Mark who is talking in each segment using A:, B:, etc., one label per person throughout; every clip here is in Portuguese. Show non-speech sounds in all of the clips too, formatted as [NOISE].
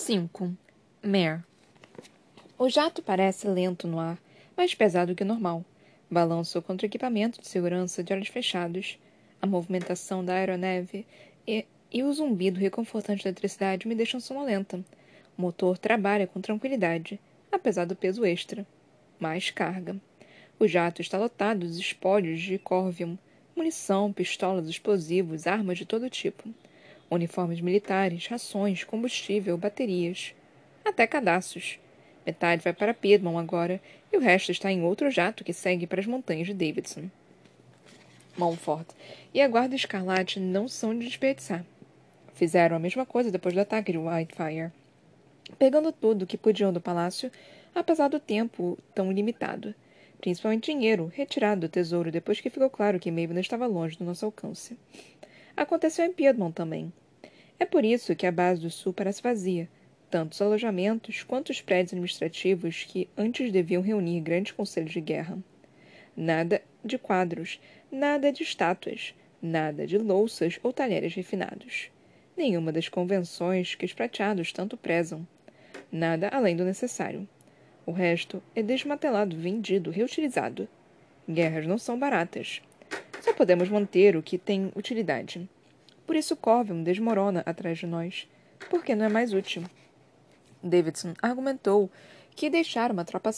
A: 5. Mare. O jato parece lento no ar, mais pesado que normal. Balanço contra o equipamento de segurança de olhos fechados. A movimentação da aeronave e, e o zumbido reconfortante da eletricidade me deixam sonolenta. O motor trabalha com tranquilidade, apesar do peso extra. Mais carga. O jato está lotado dos espólios de Corvium, munição, pistolas, explosivos, armas de todo tipo uniformes militares, rações, combustível, baterias, até cadastros. Metade vai para Piedmont agora e o resto está em outro jato que segue para as montanhas de Davidson. Montfort e a Guarda Escarlate não são de desperdiçar. Fizeram a mesma coisa depois do ataque de Whitefire, pegando tudo o que podiam do palácio, apesar do tempo tão limitado, principalmente dinheiro retirado do tesouro depois que ficou claro que Maven estava longe do nosso alcance. Aconteceu em Piedmont também. É por isso que a base do sul parece vazia, tanto os alojamentos quanto os prédios administrativos que antes deviam reunir grandes conselhos de guerra. Nada de quadros, nada de estátuas, nada de louças ou talheres refinados. Nenhuma das convenções que os prateados tanto prezam. Nada além do necessário. O resto é desmatelado, vendido, reutilizado. Guerras não são baratas. Só podemos manter o que tem utilidade. Por isso Corvium desmorona atrás de nós, porque não é mais útil. Davidson argumentou que deixar uma tropa,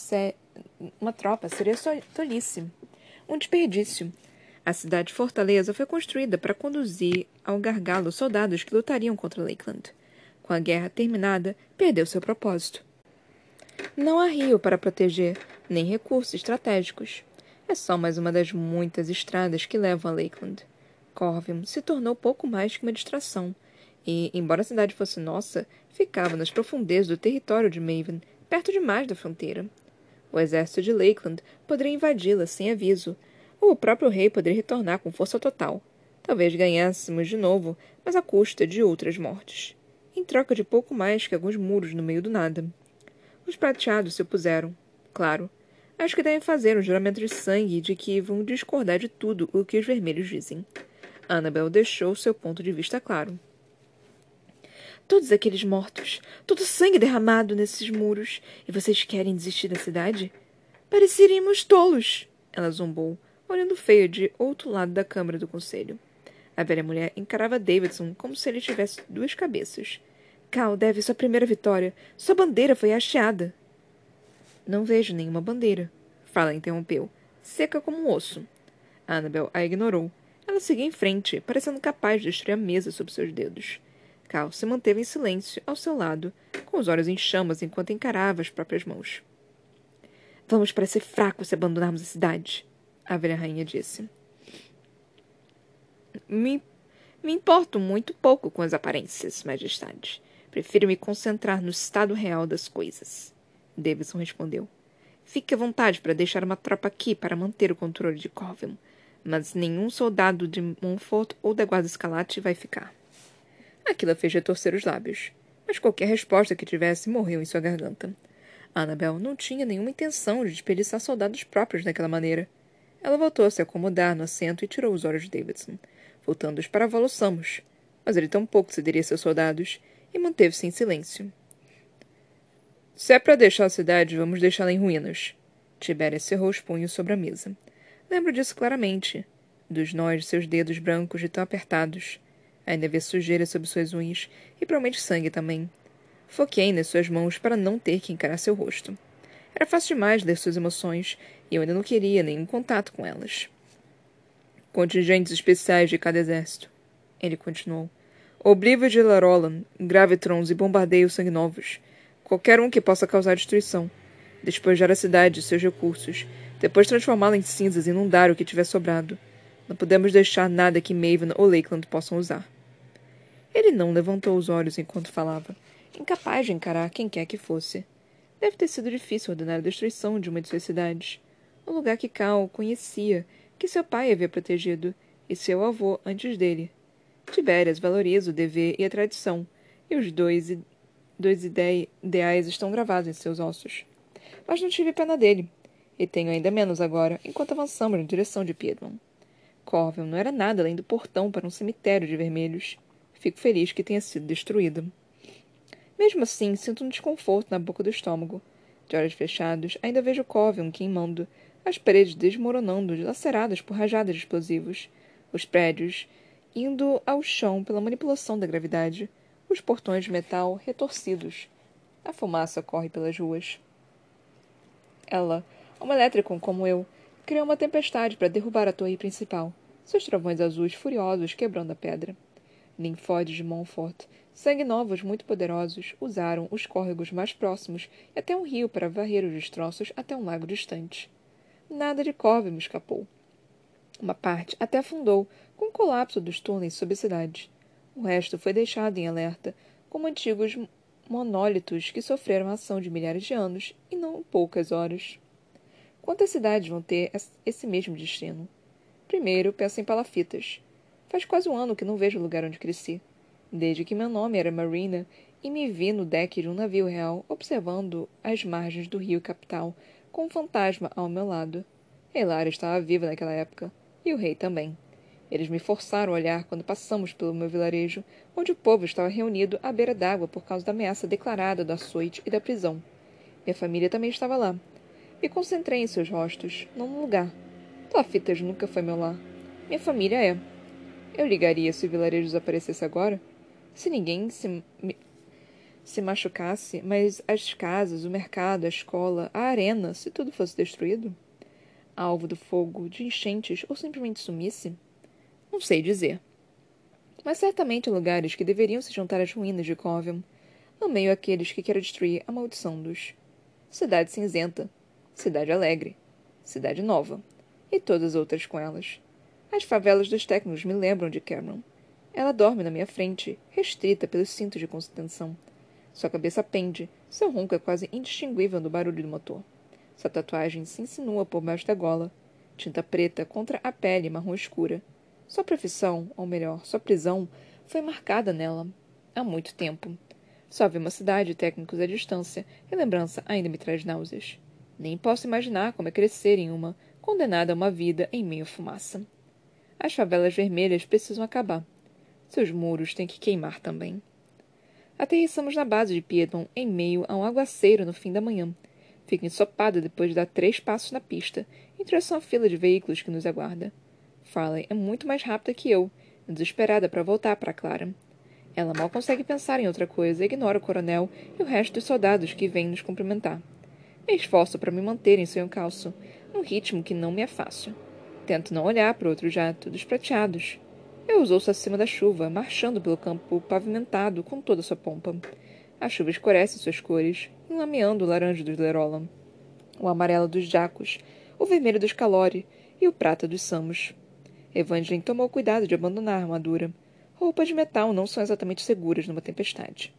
A: uma tropa seria tolice, um desperdício. A cidade fortaleza foi construída para conduzir ao gargalo soldados que lutariam contra Lakeland. Com a guerra terminada, perdeu seu propósito. Não há rio para proteger, nem recursos estratégicos. É só mais uma das muitas estradas que levam a Lakeland. Corvium se tornou pouco mais que uma distração, e, embora a cidade fosse nossa, ficava nas profundezas do território de Maven, perto demais da fronteira. O exército de Lakeland poderia invadi-la sem aviso, ou o próprio rei poderia retornar com força total. Talvez ganhássemos de novo, mas à custa de outras mortes. Em troca de pouco mais que alguns muros no meio do nada. Os prateados se opuseram. Claro, Acho que devem fazer um juramento de sangue de que vão discordar de tudo o que os vermelhos dizem. Annabel deixou seu ponto de vista claro. Todos aqueles mortos, todo sangue derramado nesses muros, e vocês querem desistir da cidade? Pareceríamos tolos, ela zombou, olhando feio de outro lado da câmara do conselho. A velha mulher encarava Davidson como se ele tivesse duas cabeças. Cal deve sua primeira vitória. Sua bandeira foi hasteada. Não vejo nenhuma bandeira. Fala interrompeu, seca como um osso. Annabel a ignorou. Ela seguia em frente, parecendo capaz de destruir a mesa sob seus dedos. Cal se manteve em silêncio ao seu lado, com os olhos em chamas enquanto encarava as próprias mãos. Vamos parecer fracos se abandonarmos a cidade, a velha rainha disse. Me, me importo muito pouco com as aparências, majestade. Prefiro me concentrar no estado real das coisas. Davidson respondeu. Fique à vontade para deixar uma tropa aqui para manter o controle de Corvin, mas nenhum soldado de Montfort ou da Guarda Escalate vai ficar. Aquilo fez retorcer os lábios, mas qualquer resposta que tivesse morreu em sua garganta. Annabel não tinha nenhuma intenção de desperdiçar soldados próprios daquela maneira. Ela voltou a se acomodar no assento e tirou os olhos de Davidson, voltando-os para Volossamos. Mas ele tampouco cederia seus soldados e manteve-se em silêncio. Se é para deixar a cidade, vamos deixá-la em ruínas. Tibéria cerrou os punhos sobre a mesa. Lembro disso claramente. Dos nós de seus dedos brancos de tão apertados. Ainda havia sujeira sob suas unhas e provavelmente sangue também. Foquei nas suas mãos para não ter que encarar seu rosto. Era fácil demais ler suas emoções e eu ainda não queria nenhum contato com elas. Contingentes especiais de cada exército. Ele continuou. Oblívio de Larolan, gravitrons e bombardeios sanguinovos qualquer um que possa causar destruição, despojar a cidade de seus recursos, depois transformá-la em cinzas e inundar o que tiver sobrado. Não podemos deixar nada que Maven ou Lakeland possam usar. Ele não levantou os olhos enquanto falava, incapaz de encarar quem quer que fosse. Deve ter sido difícil ordenar a destruição de uma de suas cidades. Um lugar que Cal conhecia, que seu pai havia protegido, e seu avô antes dele. Tibérias valoriza o dever e a tradição, e os dois Dois ideais estão gravados em seus ossos. Mas não tive pena dele. E tenho ainda menos agora, enquanto avançamos na direção de Piedmont. Corvin não era nada além do portão para um cemitério de vermelhos. Fico feliz que tenha sido destruído. Mesmo assim, sinto um desconforto na boca do estômago. De olhos fechados, ainda vejo Covium queimando, as paredes desmoronando, laceradas por rajadas de explosivos, os prédios indo ao chão pela manipulação da gravidade, os portões de metal retorcidos. A fumaça corre pelas ruas. Ela, uma elétrica como eu, criou uma tempestade para derrubar a torre principal, seus trovões azuis furiosos quebrando a pedra. Linfoides de Montfort, sangue novos muito poderosos, usaram os córregos mais próximos e até um rio para varrer os destroços até um lago distante. Nada de Corve me escapou. Uma parte até afundou, com o colapso dos túneis sob a cidade. O resto foi deixado em alerta, como antigos monólitos que sofreram a ação de milhares de anos e não poucas horas. Quantas cidades vão ter esse mesmo destino? Primeiro, penso em palafitas. Faz quase um ano que não vejo o lugar onde cresci. Desde que meu nome era Marina e me vi no deck de um navio real observando as margens do rio capital com um fantasma ao meu lado. Elara estava viva naquela época, e o rei também. Eles me forçaram a olhar quando passamos pelo meu vilarejo, onde o povo estava reunido à beira d'água por causa da ameaça declarada do açoite e da prisão. Minha família também estava lá. Me concentrei em seus rostos, não no lugar. Plafitas nunca foi meu lar. Minha família é. Eu ligaria se o vilarejo desaparecesse agora? Se ninguém se, se machucasse, mas as casas, o mercado, a escola, a arena, se tudo fosse destruído? Alvo do fogo, de enchentes ou simplesmente sumisse? Não sei dizer. Mas certamente lugares que deveriam se juntar às ruínas de Covium, no meio àqueles que quero destruir a maldição dos. Cidade Cinzenta, Cidade Alegre, Cidade Nova, e todas outras com elas. As favelas dos técnicos me lembram de Cameron. Ela dorme na minha frente, restrita pelos cintos de contenção. Sua cabeça pende, seu ronco é quase indistinguível do barulho do motor. Sua tatuagem se insinua por baixo da gola, tinta preta contra a pele marrom escura, sua profissão, ou melhor, sua prisão, foi marcada nela há muito tempo. Só vi uma cidade de técnicos à distância, e lembrança ainda me traz náuseas. Nem posso imaginar como é crescer em uma, condenada a uma vida em meio à fumaça. As favelas vermelhas precisam acabar. Seus muros têm que queimar também. Aterrissamos na base de Piedmont em meio a um aguaceiro no fim da manhã. Fico ensopada depois de dar três passos na pista, em direção à fila de veículos que nos aguarda. Farley é muito mais rápida que eu, desesperada para voltar para Clara. Ela mal consegue pensar em outra coisa e ignora o coronel e o resto dos soldados que vêm nos cumprimentar. Me esforço para me manter em seu encalço, num ritmo que não me é fácil. Tento não olhar para o outro jato dos prateados. Eu os ouço acima da chuva, marchando pelo campo pavimentado com toda sua pompa. A chuva escurece suas cores, enlameando o laranja dos Lerola, o amarelo dos jacos, o vermelho dos calori e o prata dos samos. Evangeline tomou cuidado de abandonar a armadura. Roupas de metal não são exatamente seguras numa tempestade.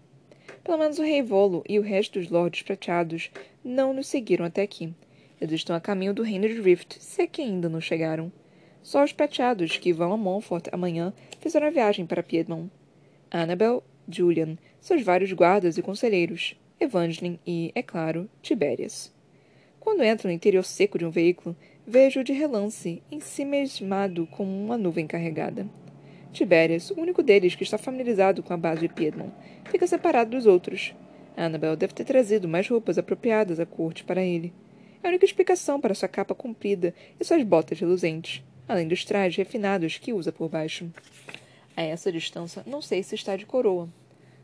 A: Pelo menos o rei Volo e o resto dos lordes prateados não nos seguiram até aqui. Eles estão a caminho do reino de Rift, se é que ainda não chegaram. Só os prateados que vão a Montfort amanhã fizeram a viagem para Piedmont. Annabel, Julian, seus vários guardas e conselheiros, Evangeline e, é claro, Tiberias. Quando entro no interior seco de um veículo, Vejo de relance, em si mesmado como uma nuvem carregada. Tibérias, o único deles que está familiarizado com a base de Piedmont, fica separado dos outros. Annabel deve ter trazido mais roupas apropriadas à corte para ele. É a única explicação para sua capa comprida e suas botas reluzentes, além dos trajes refinados que usa por baixo. A essa distância, não sei se está de coroa.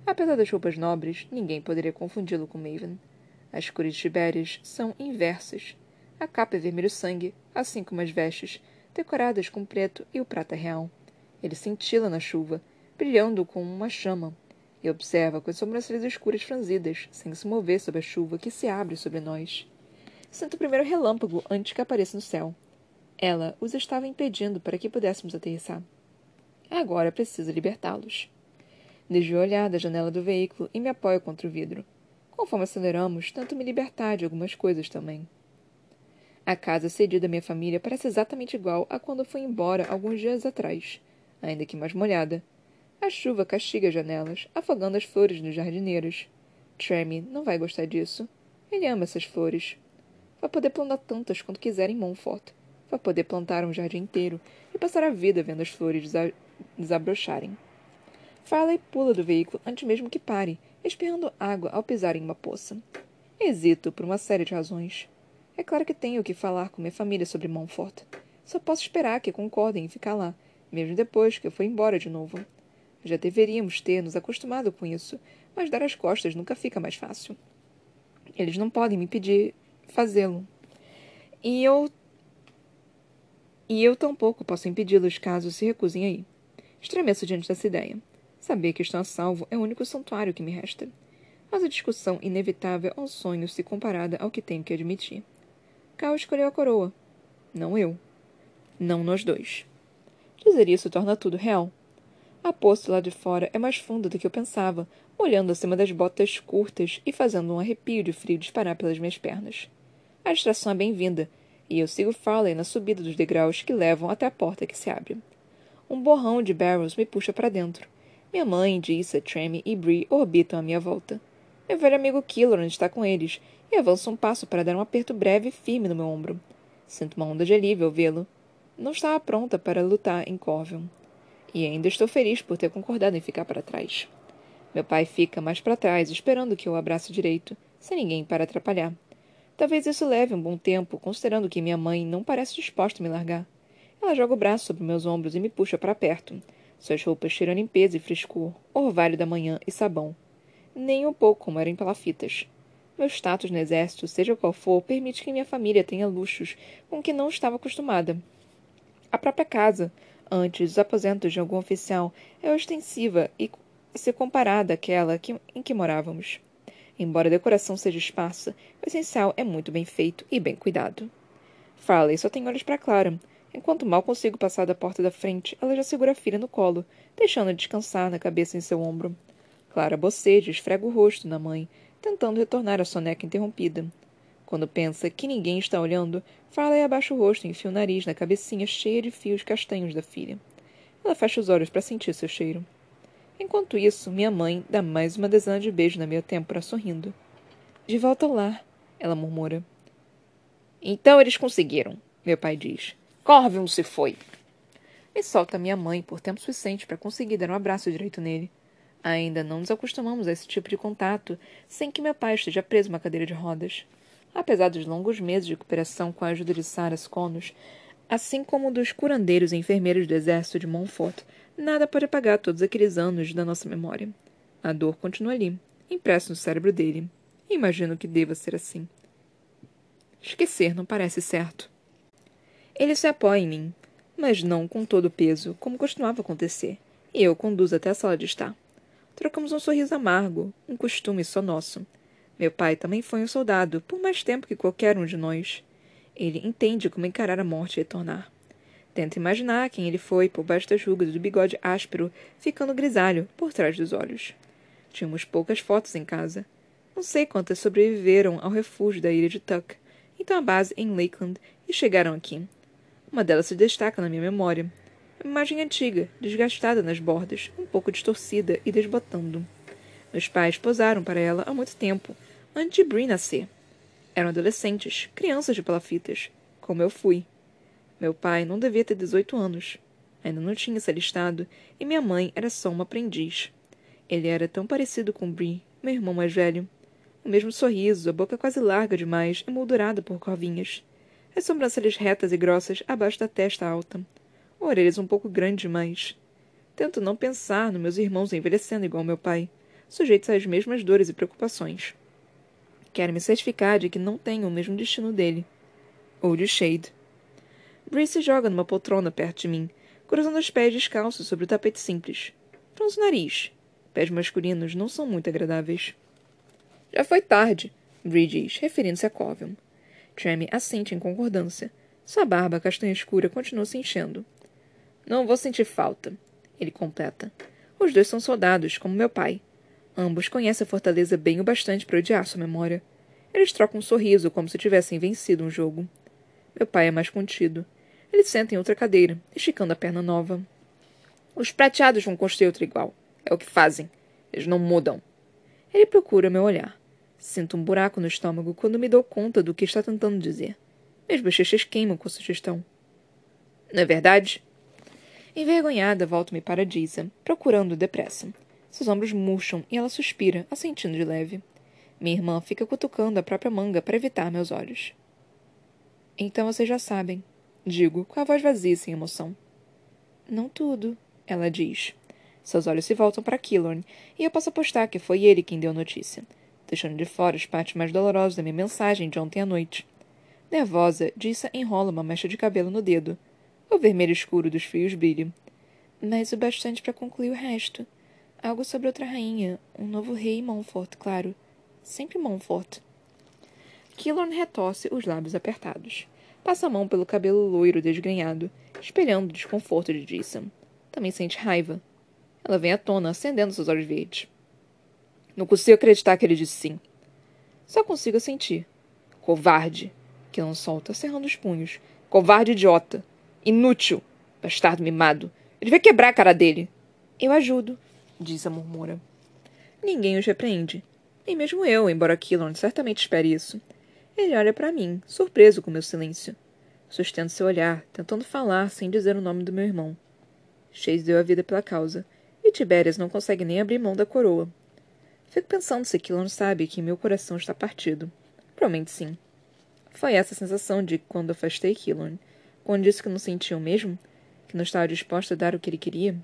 A: Apesar das roupas nobres, ninguém poderia confundi-lo com Maven. As cores de Tibérias são inversas, a capa é vermelho sangue, assim como as vestes, decoradas com preto e o prata real. Ele cintila na chuva, brilhando como uma chama, e observa com as sobrancelhas escuras franzidas, sem se mover sob a chuva que se abre sobre nós. Sinto o primeiro relâmpago antes que apareça no céu. Ela os estava impedindo para que pudéssemos aterrissar. Agora preciso libertá-los. Desvio o olhar da janela do veículo e me apoio contra o vidro. Conforme aceleramos, tento me libertar de algumas coisas também. A casa cedida à minha família parece exatamente igual a quando fui embora alguns dias atrás, ainda que mais molhada. A chuva castiga as janelas, afogando as flores nos jardineiros. Tremy não vai gostar disso. Ele ama essas flores. Vai poder plantar tantas quanto quiser em Montfort. Vai poder plantar um jardim inteiro e passar a vida vendo as flores desa desabrocharem. Farley pula do veículo antes mesmo que pare, espirrando água ao pisar em uma poça. Hesito por uma série de razões. É claro que tenho que falar com minha família sobre Montfort. Só posso esperar que concordem em ficar lá, mesmo depois que eu for embora de novo. Já deveríamos ter nos acostumado com isso, mas dar as costas nunca fica mais fácil. Eles não podem me pedir fazê-lo. E eu. E eu tampouco posso impedi-los caso se recusem a ir. Estremeço diante dessa ideia. Saber que estão a salvo é o único santuário que me resta. Mas a discussão inevitável é um sonho se comparada ao que tenho que admitir. Cal escolheu a coroa. Não eu. Não nós dois. Dizer isso torna tudo real. A poça lá de fora é mais funda do que eu pensava, molhando acima das botas curtas e fazendo um arrepio de frio disparar pelas minhas pernas. A distração é bem-vinda, e eu sigo Farley na subida dos degraus que levam até a porta que se abre. Um borrão de barrels me puxa para dentro. Minha mãe, Dissa, Tremmy e Bree orbitam à minha volta. Meu velho amigo Killoran está com eles, e avança um passo para dar um aperto breve e firme no meu ombro. Sinto uma onda de alívio ao vê-lo. Não estava pronta para lutar em Corvion. E ainda estou feliz por ter concordado em ficar para trás. Meu pai fica mais para trás, esperando que eu abrace direito, sem ninguém para atrapalhar. Talvez isso leve um bom tempo, considerando que minha mãe não parece disposta a me largar. Ela joga o braço sobre meus ombros e me puxa para perto. Suas roupas cheiram limpeza e frescor, orvalho da manhã e sabão. Nem um pouco como eram palafitas. Meu status no exército, seja qual for, permite que minha família tenha luxos com que não estava acostumada. A própria casa, antes dos aposentos de algum oficial, é ostensiva e se comparada àquela que, em que morávamos. Embora a decoração seja esparsa, o essencial é muito bem feito e bem cuidado. Farley só tem olhos para Clara, Enquanto mal consigo passar da porta da frente, ela já segura a filha no colo, deixando-a descansar na cabeça em seu ombro. Clara boceja e esfrega o rosto na mãe, tentando retornar a soneca interrompida. Quando pensa que ninguém está olhando, Farley abaixa o rosto e enfia o nariz na cabecinha cheia de fios castanhos da filha. Ela fecha os olhos para sentir seu cheiro. Enquanto isso, minha mãe dá mais uma dezena de beijos na minha têmpora, sorrindo. De volta ao lar, ela murmura. Então eles conseguiram, meu pai diz. Corvion se foi. E solta minha mãe por tempo suficiente para conseguir dar um abraço direito nele. Ainda não nos acostumamos a esse tipo de contato sem que meu pai esteja preso uma cadeira de rodas. Apesar dos longos meses de recuperação com a ajuda de Sarah Conos, assim como dos curandeiros e enfermeiros do exército de Montfort, nada pode apagar todos aqueles anos da nossa memória. A dor continua ali, impressa no cérebro dele. imagino que deva ser assim. Esquecer não parece certo. Ele se apoia em mim, mas não com todo o peso, como costumava acontecer, e eu conduzo até a sala de estar. Trocamos um sorriso amargo, um costume só nosso. Meu pai também foi um soldado, por mais tempo que qualquer um de nós. Ele entende como encarar a morte e retornar. Tenta imaginar quem ele foi por baixo das rugas do bigode áspero, ficando grisalho por trás dos olhos. Tínhamos poucas fotos em casa. Não sei quantas sobreviveram ao refúgio da ilha de Tuck, então a base em Lakeland, e chegaram aqui. Uma delas se destaca na minha memória. Uma imagem antiga, desgastada nas bordas, um pouco distorcida e desbotando. Meus pais posaram para ela há muito tempo, antes de Brie nascer. Eram adolescentes, crianças de palafitas, como eu fui. Meu pai não devia ter 18 anos. Ainda não tinha se alistado, e minha mãe era só uma aprendiz. Ele era tão parecido com Brie, meu irmão mais velho. O mesmo sorriso, a boca quase larga demais, emoldurada por corvinhas as sobrancelhas retas e grossas abaixo da testa alta, orelhas um pouco grandes demais. Tento não pensar nos meus irmãos envelhecendo igual meu pai, sujeitos às mesmas dores e preocupações. Quero me certificar de que não tenho o mesmo destino dele. Ou de Shade. Bree se joga numa poltrona perto de mim, cruzando os pés descalços sobre o tapete simples. Franzo o nariz. Pés masculinos não são muito agradáveis. Já foi tarde, Bree diz, referindo-se a Covium. Tremmy assente em concordância. Sua barba castanha escura continua se enchendo. Não vou sentir falta, ele completa. Os dois são soldados, como meu pai. Ambos conhecem a fortaleza bem o bastante para odiar sua memória. Eles trocam um sorriso, como se tivessem vencido um jogo. Meu pai é mais contido. Ele senta em outra cadeira, esticando a perna nova. Os prateados vão construir outra igual. É o que fazem. Eles não mudam. Ele procura meu olhar. Sinto um buraco no estômago quando me dou conta do que está tentando dizer. Meus bochechas queimam com a sugestão. Não é verdade? Envergonhada, volto-me para Disa, procurando depressa. Seus ombros murcham e ela suspira, assentindo de leve. Minha irmã fica cutucando a própria manga para evitar meus olhos. Então vocês já sabem, digo, com a voz vazia e sem emoção. Não tudo, ela diz. Seus olhos se voltam para Killorn, e eu posso apostar que foi ele quem deu a notícia, deixando de fora as partes mais dolorosas da minha mensagem de ontem à noite. Nervosa, Dissa enrola uma mecha de cabelo no dedo. O vermelho escuro dos fios brilha. Mas o bastante para concluir o resto. Algo sobre outra rainha, um novo rei Montfort, claro. Sempre Montfort. Killorn retorce os lábios apertados. Passa a mão pelo cabelo loiro desgrenhado, espelhando o desconforto de Jason. Também sente raiva. Ela vem à tona, acendendo seus olhos verdes. Não consigo acreditar que ele disse sim. Só consigo sentir. Covarde. Que não solta, cerrando os punhos. Covarde idiota. Inútil. Bastardo mimado. Ele vai quebrar a cara dele. Eu ajudo, diz a murmura. Ninguém os repreende. Nem mesmo eu, embora Killorn certamente espere isso. Ele olha para mim, surpreso com meu silêncio. Sustento seu olhar, tentando falar sem dizer o nome do meu irmão. Chase deu a vida pela causa, e Tibérias não consegue nem abrir mão da coroa. Fico pensando se Killorn sabe que meu coração está partido. Provavelmente sim. Foi essa a sensação de quando afastei Killorn, quando disse que não sentia o mesmo, que não estava disposto a dar o que ele queria.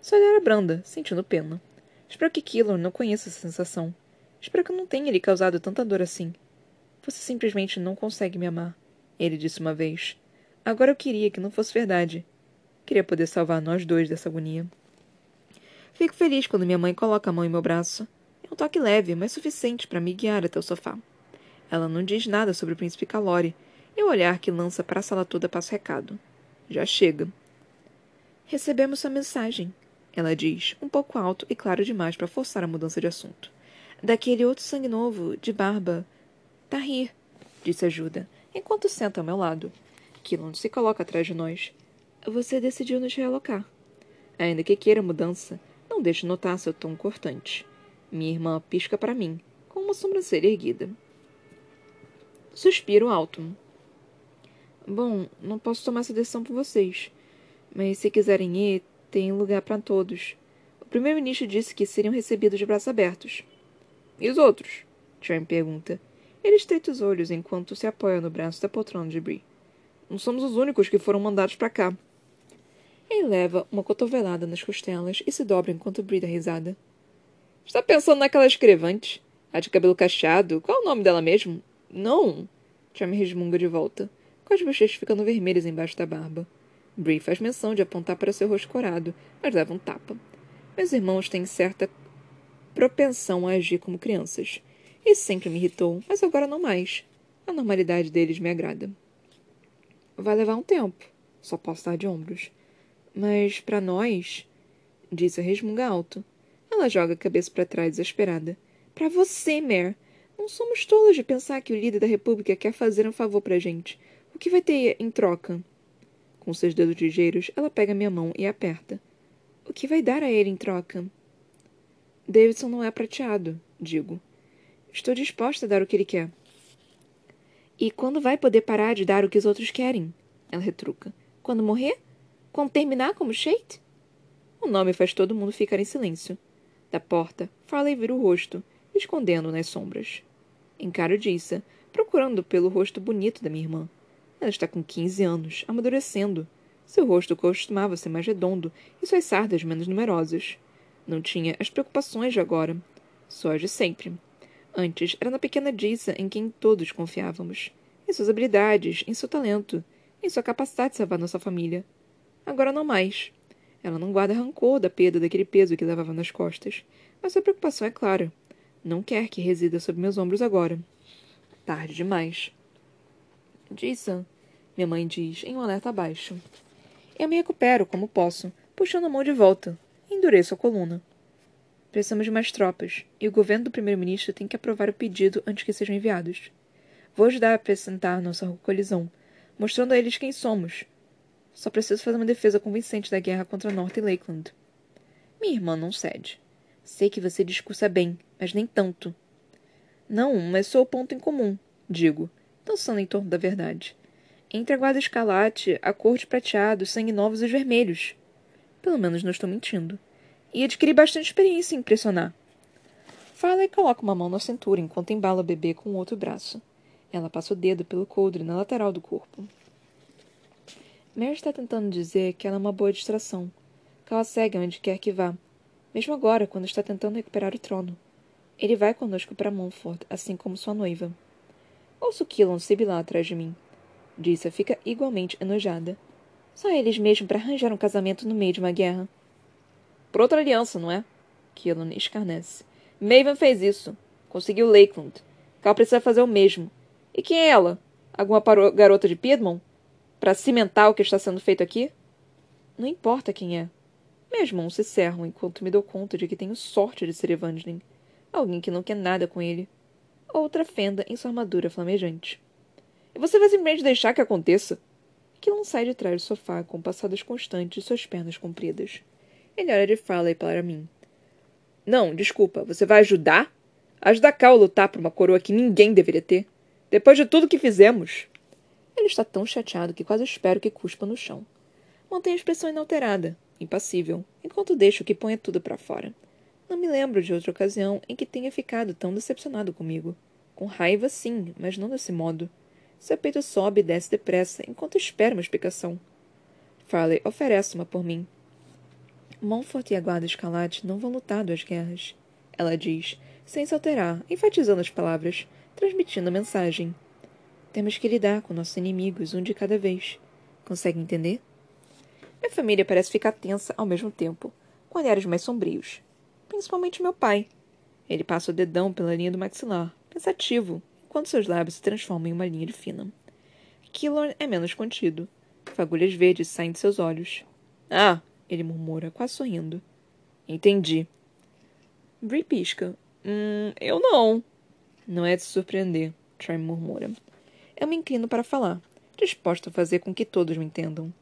A: Só era branda, sentindo pena. Espero que Killorn não conheça essa sensação. Espero que não tenha lhe causado tanta dor assim. Você simplesmente não consegue me amar, ele disse uma vez. Agora eu queria que não fosse verdade. Queria poder salvar nós dois dessa agonia. Fico feliz quando minha mãe coloca a mão em meu braço. É um toque leve, mas suficiente para me guiar até o sofá. Ela não diz nada sobre o príncipe Calori, e o olhar que lança para a sala toda passa recado. Já chega. Recebemos sua mensagem, ela diz, um pouco alto e claro demais para forçar a mudança de assunto. Daquele outro sangue novo, de barba, Tahir, disse Ajuda, enquanto senta ao meu lado. Kilon se coloca atrás de nós. Você decidiu nos realocar. Ainda que queira mudança, não deixe notar seu tom cortante. Minha irmã pisca para mim, com uma sobrancelha erguida. Suspiro alto. Bom, não posso tomar essa decisão por vocês. Mas se quiserem ir, tem lugar para todos. O primeiro-ministro disse que seriam recebidos de braços abertos. E os outros? Charm pergunta. Ele estreita os olhos enquanto se apoia no braço da poltrona de Brie. Não somos os únicos que foram mandados para cá. Ele leva uma cotovelada nas costelas e se dobra enquanto Brie dá risada. Está pensando naquela escrevante? A de cabelo cacheado? Qual é o nome dela mesmo? Não. Charme resmunga de volta, com as bochechas ficando vermelhas embaixo da barba. Brie faz menção de apontar para seu rosto corado, mas leva um tapa. Meus irmãos têm certa propensão a agir como crianças. Isso sempre me irritou, mas agora não mais. A normalidade deles me agrada. Vai levar um tempo. Só posso dar de ombros. Mas para nós, disse a resmunga alto. Ela joga a cabeça para trás desesperada. Para você, Mare. Não somos tolos de pensar que o líder da República quer fazer um favor pra gente. O que vai ter em troca? Com seus dedos ligeiros, ela pega minha mão e aperta. O que vai dar a ele em troca? Davidson não é prateado, digo. Estou disposta a dar o que ele quer. E quando vai poder parar de dar o que os outros querem? Ela retruca. Quando morrer? Quando terminar como Shade? O nome faz todo mundo ficar em silêncio. Da porta, Farley vira o rosto, escondendo nas sombras. Encaro Dissa, procurando pelo rosto bonito da minha irmã. Ela está com quinze anos, amadurecendo. Seu rosto costumava ser mais redondo e suas sardas menos numerosas. Não tinha as preocupações de agora, só as de sempre. Antes, era na pequena Disa em quem todos confiávamos. Em suas habilidades, em seu talento, em sua capacidade de salvar nossa família. Agora não mais. Ela não guarda rancor da perda daquele peso que levava nas costas, mas sua preocupação é clara. Não quer que resida sobre meus ombros agora. Tarde demais. Jason, minha mãe diz em um alerta baixo. Eu me recupero como posso, puxando a mão de volta. Endureço a coluna. Precisamos de mais tropas, e o governo do primeiro-ministro tem que aprovar o pedido antes que sejam enviados. Vou ajudar a apresentar nossa colisão, mostrando a eles quem somos. Só preciso fazer uma defesa convincente da guerra contra North e Lakeland. Minha irmã não cede. Sei que você discursa bem, mas nem tanto. Não, mas sou o ponto em comum, digo, dançando em torno da verdade. Entre a guarda escalate, a cor de prateado, sangue novos e os vermelhos. Pelo menos não estou mentindo. E adquiri bastante experiência em impressionar. Fala e coloca uma mão na cintura enquanto embala o bebê com o outro braço. Ela passa o dedo pelo coldre na lateral do corpo. Mary está tentando dizer que ela é uma boa distração, que ela segue onde quer que vá, mesmo agora, quando está tentando recuperar o trono. Ele vai conosco para Montfort, assim como sua noiva. Ouço Killon sibilar atrás de mim. Disse fica igualmente enojada. Só eles mesmo para arranjar um casamento no meio de uma guerra. Por outra aliança, não é? Killon escarnece. Maven fez isso. Conseguiu Lakeland. Cal precisa fazer o mesmo. E quem é ela? Alguma garota de Piedmont? Para cimentar o que está sendo feito aqui? Não importa quem é. Meus mãos se cerram enquanto me dou conta de que tenho sorte de ser Evangeline. Alguém que não quer nada com ele. Outra fenda em sua armadura flamejante. E você vai simplesmente deixar que aconteça? Não sai de trás do sofá com passadas constantes de suas pernas compridas. Ele olha de Farley para mim. Não, desculpa, você vai ajudar? Ajudar Cal a lutar por uma coroa que ninguém deveria ter? Depois de tudo que fizemos? Ele está tão chateado que quase espero que cuspa no chão. Mantém a expressão inalterada, impassível, enquanto deixo que ponha tudo para fora. Não me lembro de outra ocasião em que tenha ficado tão decepcionado comigo. Com raiva, sim, mas não desse modo. Seu peito sobe e desce depressa enquanto espero uma explicação. Farley oferece uma por mim. Montfort e a guarda escalate não vão lutar duas guerras. Ela diz, sem se alterar, enfatizando as palavras, transmitindo a mensagem. Temos que lidar com nossos inimigos um de cada vez. Consegue entender? Minha família parece ficar tensa ao mesmo tempo, com olhares mais sombrios. Principalmente meu pai. Ele passa o dedão pela linha do maxilar, pensativo, enquanto seus lábios se transformam em uma linha de fina. Killorn é menos contido. Fagulhas verdes saem de seus olhos. Ah, ele murmura, quase sorrindo. Entendi. Brie pisca. Hum, eu não. Não é de surpreender, Troy murmura. Eu me inclino para falar, disposto a fazer com que todos me entendam.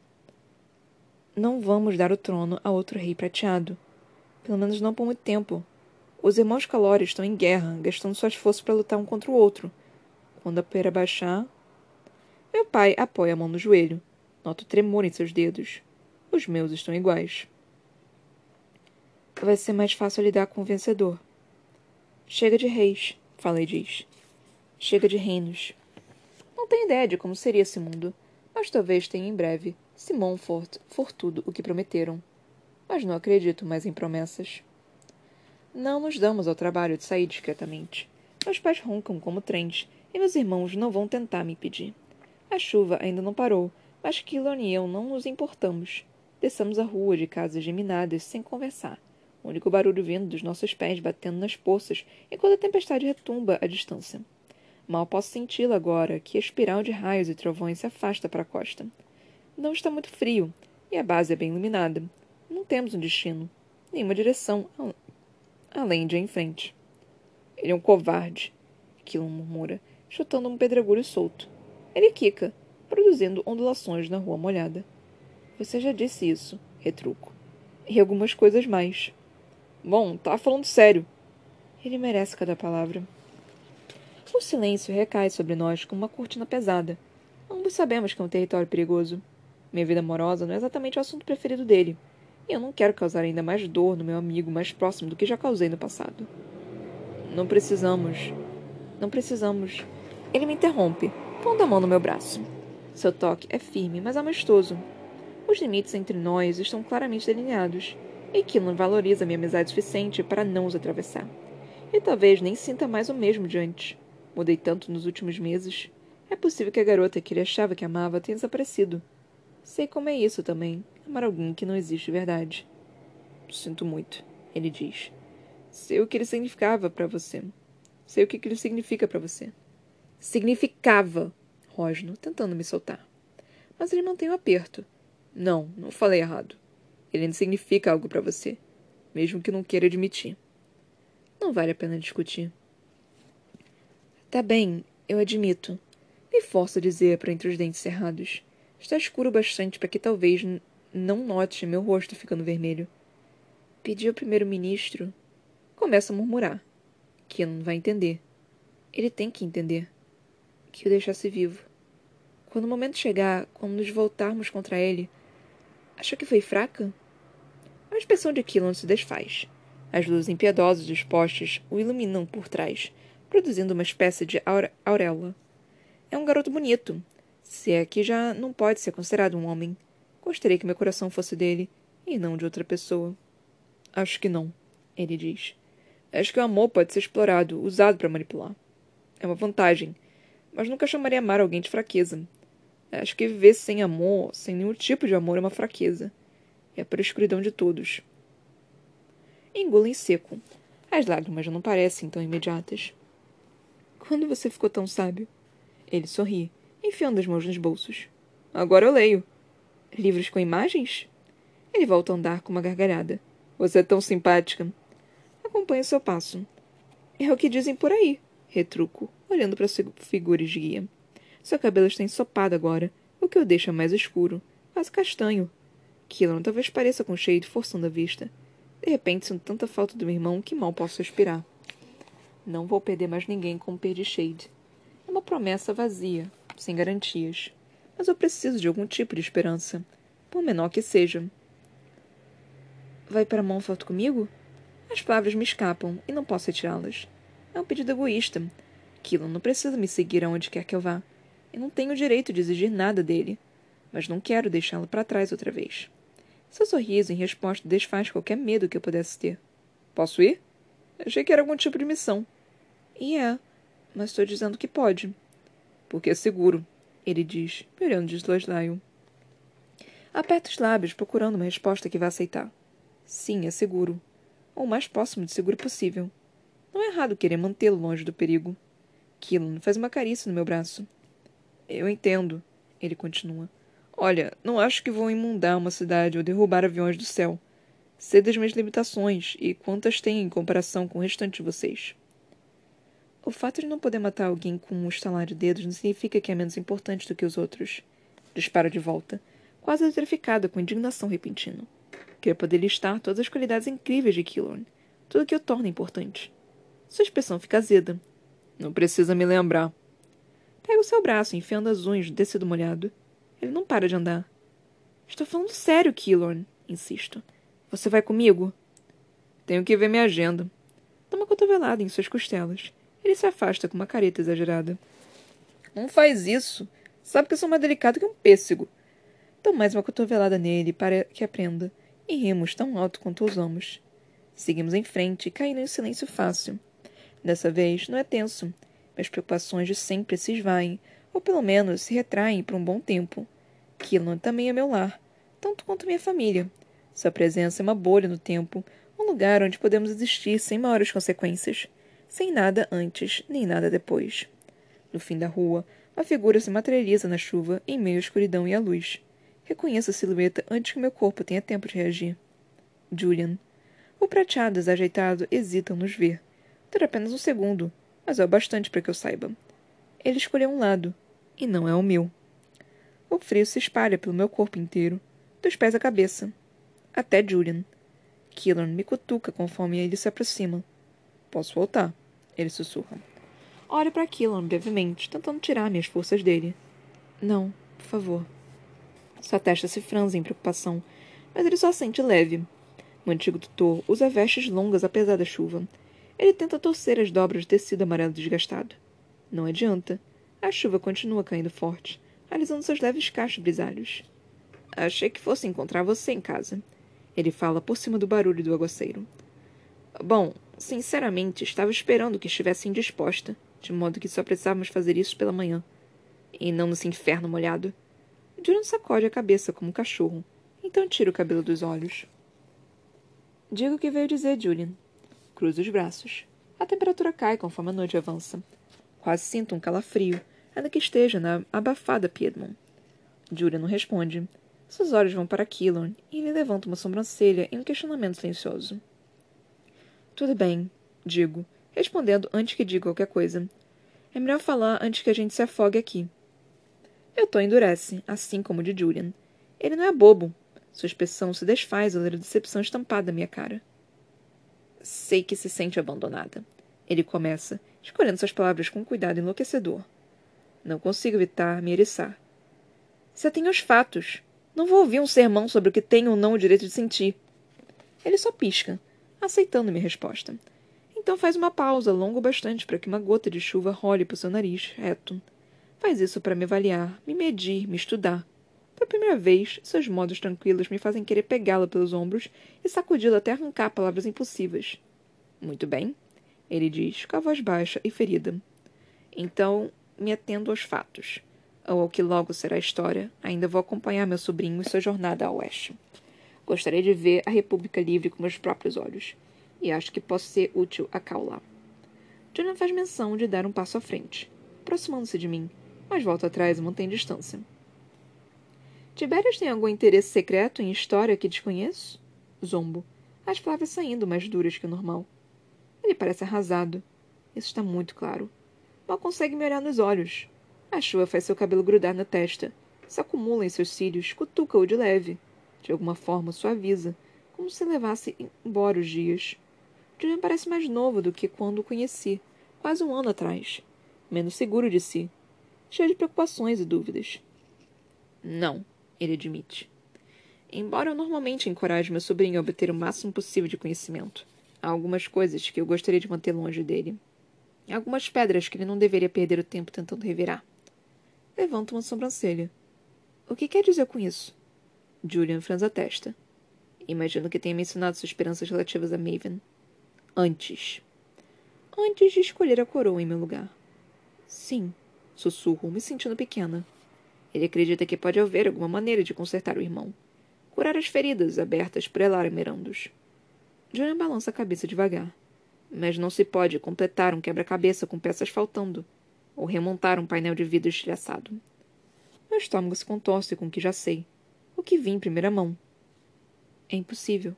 A: Não vamos dar o trono a outro rei prateado. Pelo menos não por muito tempo. Os irmãos Calori estão em guerra, gastando suas forças para lutar um contra o outro. Quando a poeira baixar. Meu pai apoia a mão no joelho. Noto tremor em seus dedos. Os meus estão iguais. Vai ser mais fácil lidar com o vencedor. Chega de reis, falei diz. Chega de reinos. Não tenho ideia de como seria esse mundo, mas talvez tenha em breve, se Montfort for tudo o que prometeram. Mas não acredito mais em promessas. Não nos damos ao trabalho de sair discretamente. Meus pais roncam como trens, e meus irmãos não vão tentar me impedir. A chuva ainda não parou, mas Killon e eu não nos importamos. Desçamos a rua de casas geminadas sem conversar, o único barulho vindo dos nossos pés batendo nas poças enquanto a tempestade retumba à distância. Mal posso senti-la agora que a espiral de raios e trovões se afasta para a costa. Não está muito frio, e a base é bem iluminada. Não temos um destino, nenhuma direção, além de em frente. Ele é um covarde, Quilon murmura, chutando um pedregulho solto. Ele quica, produzindo ondulações na rua molhada. Você já disse isso, retruco. E algumas coisas mais. Bom, tá falando sério. Ele merece cada palavra. O silêncio recai sobre nós como uma cortina pesada. Ambos sabemos que é um território perigoso. Minha vida amorosa não é exatamente o assunto preferido dele. E eu não quero causar ainda mais dor no meu amigo mais próximo do que já causei no passado. Não precisamos. Não precisamos. Ele me interrompe, pondo a mão no meu braço. Seu toque é firme, mas amistoso, os limites entre nós estão claramente delineados, e Killan valoriza minha amizade suficiente para não os atravessar. E talvez nem sinta mais o mesmo de antes. Mudei tanto nos últimos meses. É possível que a garota que ele achava que amava tenha desaparecido. Sei como é isso também, amar alguém que não existe de verdade. Sinto muito, ele diz. Sei o que ele significava para você. Sei o que ele significa para você. Significava, rosno, tentando me soltar. Mas ele mantém o aperto não, não falei errado. Ele não significa algo para você, mesmo que não queira admitir. Não vale a pena discutir. Tá bem, eu admito. Me forço a dizer para entre os dentes cerrados. Está escuro bastante para que talvez não note meu rosto ficando vermelho. Pedi ao primeiro-ministro. Começa a murmurar. Que não vai entender. Ele tem que entender. Que o deixasse vivo. Quando o momento chegar, quando nos voltarmos contra ele, Achou que foi fraca? A expressão de Quilon se desfaz. As luzes impiedosas dos postes o iluminam por trás, produzindo uma espécie de auréola. É um garoto bonito, se é que já não pode ser considerado um homem. Gostaria que meu coração fosse dele, e não de outra pessoa. Acho que não, ele diz. Acho que o amor pode ser explorado, usado para manipular. É uma vantagem, mas nunca chamaria amar alguém de fraqueza. Acho que viver sem amor, sem nenhum tipo de amor, é uma fraqueza. É para a escuridão de todos. Engula em seco. As lágrimas já não parecem tão imediatas. Quando você ficou tão sábio? Ele sorri, enfiando as mãos nos bolsos. Agora eu leio. Livros com imagens? Ele volta a andar com uma gargalhada. Você é tão simpática. Acompanhe seu passo. É o que dizem por aí, retruco, olhando para a figura esguia. Seu cabelo está ensopado agora, o que o deixa mais escuro, quase castanho. Killan talvez pareça com Shade forçando a vista. De repente sinto tanta falta do meu irmão que mal posso respirar. Não vou perder mais ninguém como perdi Shade. É uma promessa vazia, sem garantias. Mas eu preciso de algum tipo de esperança, por menor que seja. Vai para foto comigo? As palavras me escapam e não posso retirá-las. É um pedido egoísta. Killan não precisa me seguir aonde quer que eu vá. Eu não tenho o direito de exigir nada dele, mas não quero deixá-lo para trás outra vez. Seu sorriso em resposta desfaz qualquer medo que eu pudesse ter. Posso ir? Achei que era algum tipo de missão. E é, mas estou dizendo que pode. Porque é seguro, ele diz, olhando de Sloslyle. Aperta os lábios, procurando uma resposta que vá aceitar. Sim, é seguro. Ou o mais próximo de seguro possível. Não é errado querer mantê-lo longe do perigo. Killan faz uma carícia no meu braço. Eu entendo, ele continua. Olha, não acho que vou imundar uma cidade ou derrubar aviões do céu. Sei das minhas limitações e quantas têm em comparação com o restante de vocês. O fato de não poder matar alguém com um estalar de dedos não significa que é menos importante do que os outros. Dispara de volta, quase eletrificada com indignação repentina. Queria poder listar todas as qualidades incríveis de Killorn, tudo que o torna importante. Sua expressão fica azeda. Não precisa me lembrar, Pega o seu braço, enfiando as unhas no tecido molhado. Ele não para de andar. Estou falando sério, Killorn, insisto. Você vai comigo? Tenho que ver minha agenda. Dá uma cotovelada em suas costelas. Ele se afasta com uma careta exagerada. Não faz isso. Sabe que eu sou mais delicado que um pêssego. Dou mais uma cotovelada nele para que aprenda. E rimos tão alto quanto ousamos. Seguimos em frente, caindo em silêncio fácil. Dessa vez, não é tenso. Minhas preocupações de sempre se esvaem, ou pelo menos se retraem por um bom tempo. Killan também é meu lar, tanto quanto minha família. Sua presença é uma bolha no tempo, um lugar onde podemos existir sem maiores consequências, sem nada antes nem nada depois. No fim da rua, uma figura se materializa na chuva em meio à escuridão e à luz. Reconheço a silhueta antes que meu corpo tenha tempo de reagir. Julian. O prateado desajeitado hesita nos ver. Dura apenas um segundo, mas é o bastante para que eu saiba. Ele escolheu um lado, e não é o meu. O frio se espalha pelo meu corpo inteiro, dos pés à cabeça. Até Julian. Killan me cutuca conforme ele se aproxima. Posso voltar, ele sussurra. Olho para Killan brevemente, tentando tirar minhas forças dele. Não, por favor. Sua testa se franze em preocupação, mas ele só sente leve. O antigo tutor usa vestes longas apesar da chuva, ele tenta torcer as dobras de tecido amarelo desgastado. Não adianta. A chuva continua caindo forte, alisando seus leves cachos grisalhos. Achei que fosse encontrar você em casa. Ele fala por cima do barulho do aguaceiro. Bom, sinceramente, estava esperando que estivesse indisposta, de modo que só precisávamos fazer isso pela manhã. E não nesse inferno molhado. Julian sacode a cabeça como um cachorro, então tira o cabelo dos olhos. Diga o que veio dizer, Julian, Cruzo os braços. A temperatura cai conforme a noite avança. Quase sinto um calafrio, ainda que esteja na abafada Piedmont. Julia não responde. Seus olhos vão para Killon e ele levanta uma sobrancelha em um questionamento silencioso. Tudo bem, digo, respondendo antes que diga qualquer coisa. É melhor falar antes que a gente se afogue aqui. Meu tom endurece, assim como o de Julian. Ele não é bobo. Sua expressão se desfaz ao ler a decepção estampada na minha cara. Sei que se sente abandonada. Ele começa, escolhendo suas palavras com cuidado enlouquecedor. Não consigo evitar me eriçar. Você tem os fatos. Não vou ouvir um sermão sobre o que tenho ou não o direito de sentir. Ele só pisca, aceitando minha resposta. Então faz uma pausa, longa bastante, para que uma gota de chuva role para o seu nariz, reto. Faz isso para me avaliar, me medir, me estudar. Pela primeira vez, seus modos tranquilos me fazem querer pegá-la pelos ombros e sacudi-la até arrancar palavras impossíveis. Muito bem, ele diz, com a voz baixa e ferida. Então, me atendo aos fatos. Ou ao que logo será a história, ainda vou acompanhar meu sobrinho em sua jornada ao oeste. Gostaria de ver a República Livre com meus próprios olhos. E acho que posso ser útil a Kaula. Julian faz menção de dar um passo à frente, aproximando-se de mim, mas volta atrás e mantém distância. Tibérias tem algum interesse secreto em história que desconheço? Zombo, as palavras saindo mais duras que o normal. Ele parece arrasado. Isso está muito claro. Mal consegue me olhar nos olhos. A chuva faz seu cabelo grudar na testa, se acumula em seus cílios, cutuca-o de leve. De alguma forma suaviza, como se levasse embora os dias. Julian parece mais novo do que quando o conheci, quase um ano atrás. Menos seguro de si. Cheio de preocupações e dúvidas. Não, ele admite. Embora eu normalmente encoraje meu sobrinho a obter o máximo possível de conhecimento, há algumas coisas que eu gostaria de manter longe dele. Há algumas pedras que ele não deveria perder o tempo tentando revirar. Levanta uma sobrancelha. O que quer dizer com isso? Julian franza a testa. Imagino que tenha mencionado suas esperanças relativas a Maven. Antes. Antes de escolher a coroa em meu lugar. Sim, sussurro, me sentindo pequena. Ele acredita que pode haver alguma maneira de consertar o irmão. Curar as feridas abertas por Elara Merandos. Julian balança a cabeça devagar. Mas não se pode completar um quebra-cabeça com peças faltando, ou remontar um painel de vidro estilhaçado. Meu estômago se contorce com o que já sei, que vi em primeira mão. É impossível.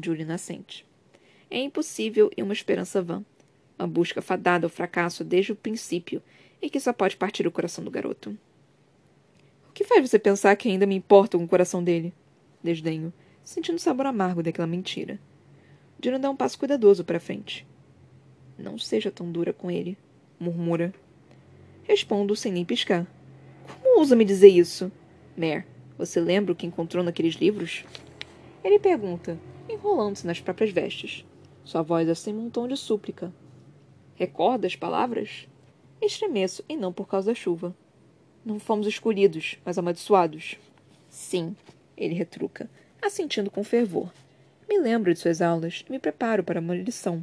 A: Julie nascente. É impossível e uma esperança vã. Uma busca fadada ao fracasso desde o princípio e que só pode partir o coração do garoto. O que faz você pensar que ainda me importa com o coração dele? Desdenho, sentindo o sabor amargo daquela mentira. Julian dá um passo cuidadoso para frente. Não seja tão dura com ele, murmura. Respondo sem nem piscar. Como ousa me dizer isso? Mare, você lembra o que encontrou naqueles livros? Ele pergunta, enrolando-se nas próprias vestes. Sua voz assim um tom de súplica. Recorda as palavras? Estremeço, e não por causa da chuva. Não fomos escolhidos, mas amaldiçoados. Sim, ele retruca, assentindo com fervor. Me lembro de suas aulas e me preparo para uma lição.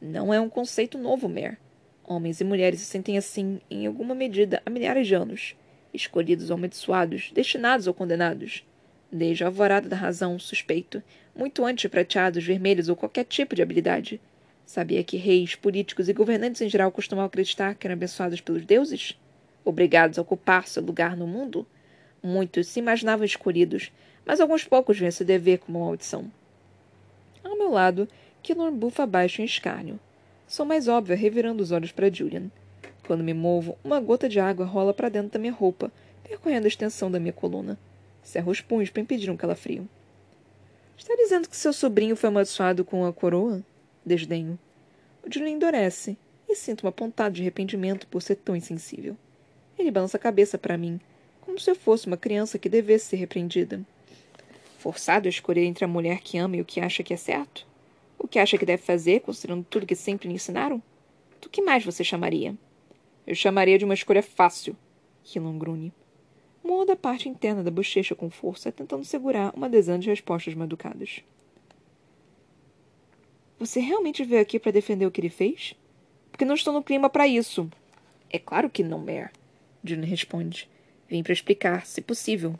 A: Não é um conceito novo, Mer. Homens e mulheres se sentem assim, em alguma medida, há milhares de anos. Escolhidos ou amaldiçoados, destinados ou condenados desde a alvorada da razão, suspeito, muito antes de prateados, vermelhos ou qualquer tipo de habilidade. Sabia que reis, políticos e governantes em geral costumavam acreditar que eram abençoados pelos deuses? Obrigados a ocupar seu lugar no mundo? Muitos se imaginavam escolhidos, mas alguns poucos viam esse dever como uma maldição. Ao meu lado, Kilorn bufa abaixo em escárnio. Sou mais óbvia, revirando os olhos para Julian. Quando me movo, uma gota de água rola para dentro da minha roupa, percorrendo a extensão da minha coluna. Cerra os punhos para impedir um calafrio. Está dizendo que seu sobrinho foi amaldiçoado com a coroa? Desdenho. O Julian endurece e sinto uma pontada de arrependimento por ser tão insensível. Ele balança a cabeça para mim, como se eu fosse uma criança que devesse ser repreendida. Forçado a escolher entre a mulher que ama e o que acha que é certo? O que acha que deve fazer, considerando tudo que sempre lhe ensinaram? Do que mais você chamaria? Eu chamaria de uma escolha fácil, Kilon grune. Morda a parte interna da bochecha com força, tentando segurar uma dezena de respostas mal educadas. Você realmente veio aqui para defender o que ele fez? Porque não estou no clima para isso. É claro que não, Mare. June responde. Vim para explicar, se possível.